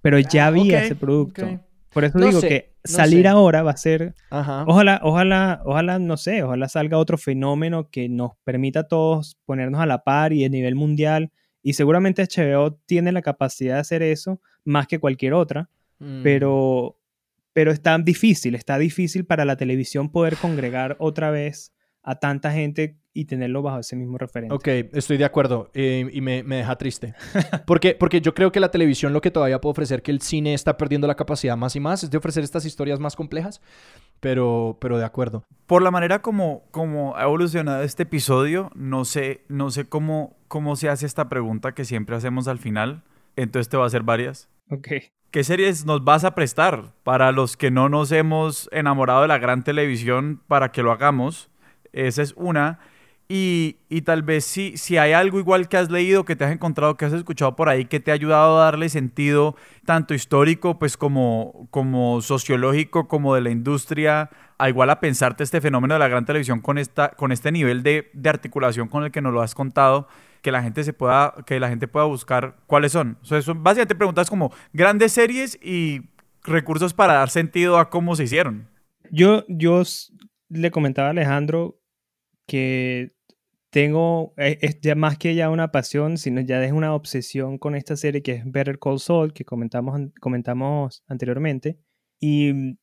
pero ya Ah, había ese producto. Por eso No digo sé, que no salir sé. ahora va a ser, Ajá. ojalá, ojalá, ojalá, no sé, ojalá salga otro fenómeno que nos permita a todos ponernos a la par y a nivel mundial. Y seguramente HBO tiene la capacidad de hacer eso más que cualquier otra Mm. pero, pero está difícil, está difícil para la televisión poder congregar otra vez a tanta gente y tenerlo bajo ese mismo referente. Ok, estoy de acuerdo eh, y me, me deja triste. Porque, porque yo creo que la televisión lo que todavía puede ofrecer, que el cine está perdiendo la capacidad más y más, es de ofrecer estas historias más complejas, pero, pero de acuerdo. Por la manera como, como ha evolucionado este episodio, no sé, no sé cómo, cómo se hace esta pregunta que siempre hacemos al final. Entonces te voy a hacer varias. Ok. ¿Qué series nos vas a prestar para los que no nos hemos enamorado de la gran televisión para que lo hagamos? Esa es una. Y, y tal vez si, si hay algo igual que has leído, que te has encontrado, que has escuchado por ahí, que te ha ayudado a darle sentido tanto histórico pues como, como sociológico, como de la industria, a igual a pensarte este fenómeno de la gran televisión con, esta, con este nivel de, de articulación con el que nos lo has contado, que la gente se pueda, que la gente pueda buscar cuáles son. O sea, son básicamente preguntas como grandes series y recursos para dar sentido a cómo se hicieron. Yo, yo le comentaba a Alejandro que tengo, eh, es ya más que ya una pasión, sino ya es una obsesión con esta serie que es Better Call Saul, que comentamos, comentamos anteriormente. Y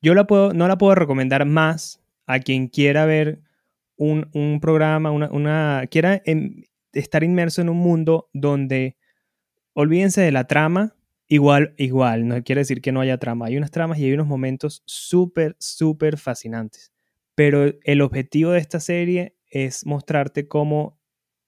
yo la puedo, no la puedo recomendar más a quien quiera ver un, un programa, una, una quiera em, estar inmerso en un mundo donde olvídense de la trama, igual, igual, no quiere decir que no haya trama, hay unas tramas y hay unos momentos súper, súper fascinantes. Pero el objetivo de esta serie es mostrarte cómo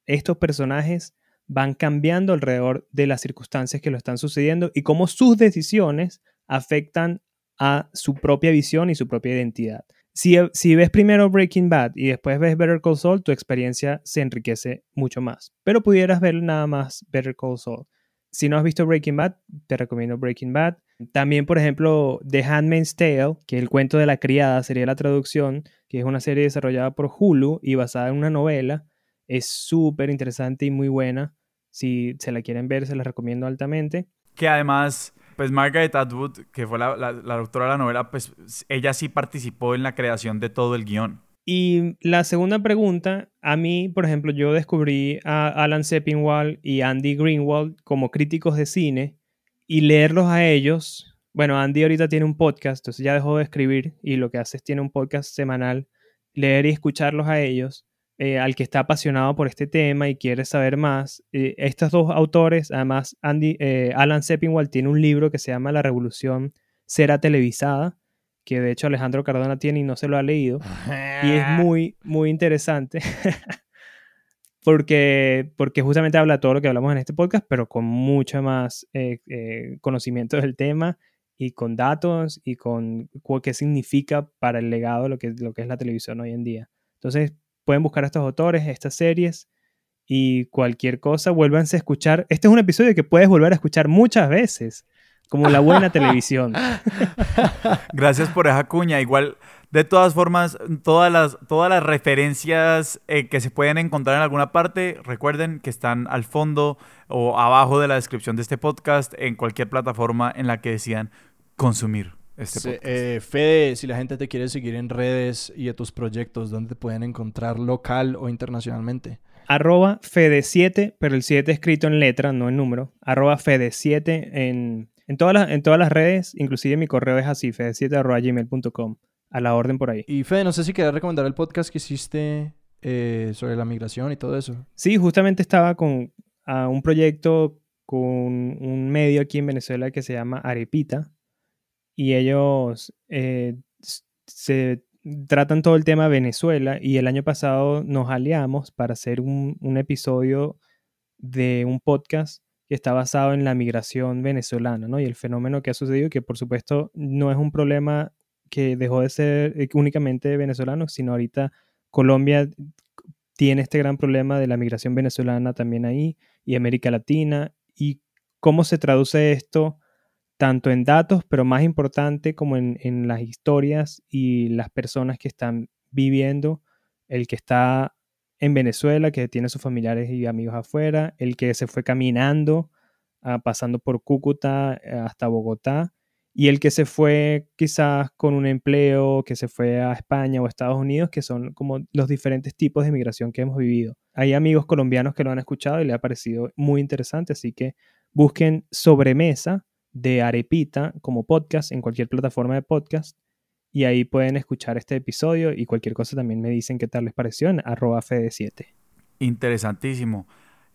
estos personajes van cambiando alrededor de las circunstancias que lo están sucediendo y cómo sus decisiones afectan a su propia visión y su propia identidad. Si, si ves primero Breaking Bad y después ves Better Call Saul, tu experiencia se enriquece mucho más. Pero pudieras ver nada más Better Call Saul. Si no has visto Breaking Bad, te recomiendo Breaking Bad. También, por ejemplo, The Handmaid's Tale, que el cuento de la criada sería la traducción, que es una serie desarrollada por Hulu y basada en una novela. Es súper interesante y muy buena. Si se la quieren ver, se la recomiendo altamente. Que además, pues Margaret Atwood, que fue la, la, autora de la novela, pues ella sí participó en la creación de todo el guion. Y la segunda pregunta, a mí, por ejemplo, yo descubrí a Alan Sepinwall y Andy Greenwald como críticos de cine y leerlos a ellos. Bueno, Andy ahorita tiene un podcast, entonces ya dejó de escribir y lo que hace es tiene un podcast semanal. Leer y escucharlos a ellos, eh, al que está apasionado por este tema y quiere saber más. Eh, estos dos autores, además, Andy, eh, Alan Sepinwall tiene un libro que se llama La Revolución será televisada, que de hecho Alejandro Cardona tiene y no se lo ha leído. Y es muy, muy interesante. porque, porque justamente habla todo lo que hablamos en este podcast, pero con mucho más conocimiento del tema y con datos y con qué significa para el legado lo que, lo que es la televisión hoy en día. Entonces, pueden buscar a estos autores, estas series y cualquier cosa, vuélvanse a escuchar. Este es un episodio que puedes volver a escuchar muchas veces, como la buena televisión. Gracias por esa cuña. Igual, de todas formas, todas las, todas las referencias eh, que se pueden encontrar en alguna parte, recuerden que están al fondo o abajo de la descripción de este podcast en cualquier plataforma en la que decidan consumir este Sí, podcast. eh, Fede, si la gente te quiere seguir en redes y a tus proyectos, ¿dónde te pueden encontrar local o internacionalmente? arroba Fede7, pero el 7 escrito en letra, no en número. Arroba Fede7 en, en, todas las, en todas las redes, inclusive mi correo es así, fede7 arroba gmail.com. A la orden por ahí. Y Fede, no sé si querías recomendar el podcast que hiciste eh, sobre la migración y todo eso. Sí, justamente estaba con a un proyecto con un medio aquí en Venezuela que se llama Arepita y ellos eh, se tratan todo el tema Venezuela y el año pasado nos aliamos para hacer un, un episodio de un podcast que está basado en la migración venezolana ¿no? y el fenómeno que ha sucedido que por supuesto no es un problema que dejó de ser eh, únicamente venezolano, sino ahorita Colombia tiene este gran problema de la migración venezolana también ahí y América Latina y cómo se traduce esto tanto en datos, pero más importante como en, en las historias y las personas que están viviendo, el que está en Venezuela, que tiene sus familiares y amigos afuera, el que se fue caminando, ah, pasando por Cúcuta eh, hasta Bogotá, y el que se fue quizás con un empleo, que se fue a España o Estados Unidos, que son como los diferentes tipos de migración que hemos vivido. Hay amigos colombianos que lo han escuchado y le ha parecido muy interesante, así que busquen Sobremesa de Arepita como podcast en cualquier plataforma de podcast y ahí pueden escuchar este episodio y cualquier cosa también me dicen qué tal les pareció en arroba fede7. Interesantísimo.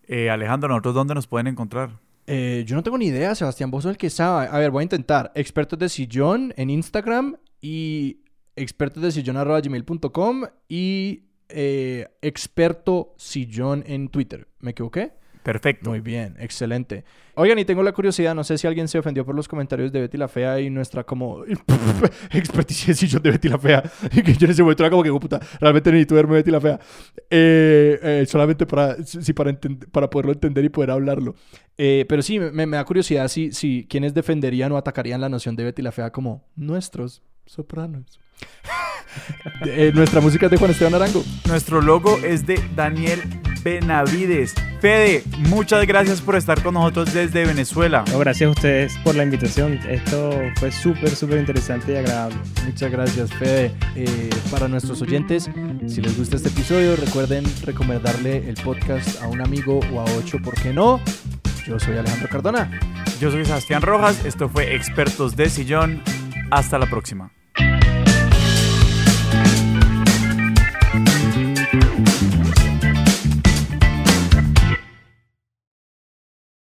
Eh, Alejandro, ¿nosotros dónde nos pueden encontrar? Eh, yo no tengo ni idea, Sebastián, vos sos el que sabe. A ver, voy a intentar. Expertos de sillón en Instagram y expertos de sillón arroba gmail.com y eh, experto sillón en Twitter. ¿Me equivoqué? Perfecto. Muy bien, excelente. Oigan, y tengo la curiosidad, no sé si alguien se ofendió por los comentarios de Betty la Fea y nuestra como experticia de Betty la Fea. Y que yo en ese momento era como que, "Oh, puta, realmente necesito verme Betty la Fea. Eh, eh, solamente para, para, para poderlo entender y poder hablarlo. Eh, pero sí, me, me da curiosidad si, si quienes defenderían o atacarían la noción de Betty la Fea como nuestros sopranos. Eh, nuestra música es de Juan Esteban Arango. Nuestro logo es de Daniel Benavides. Fede, muchas gracias por estar con nosotros desde Venezuela. No, gracias a ustedes por la invitación. Esto fue súper, súper interesante y agradable. Muchas gracias, Fede. Eh, para nuestros oyentes, si les gusta este episodio, recuerden recomendarle el podcast a un amigo o a ocho, ¿por qué no? Yo soy Alejandro Cardona. Yo soy Sebastián Rojas, esto fue Expertos de Sillón. Hasta la próxima.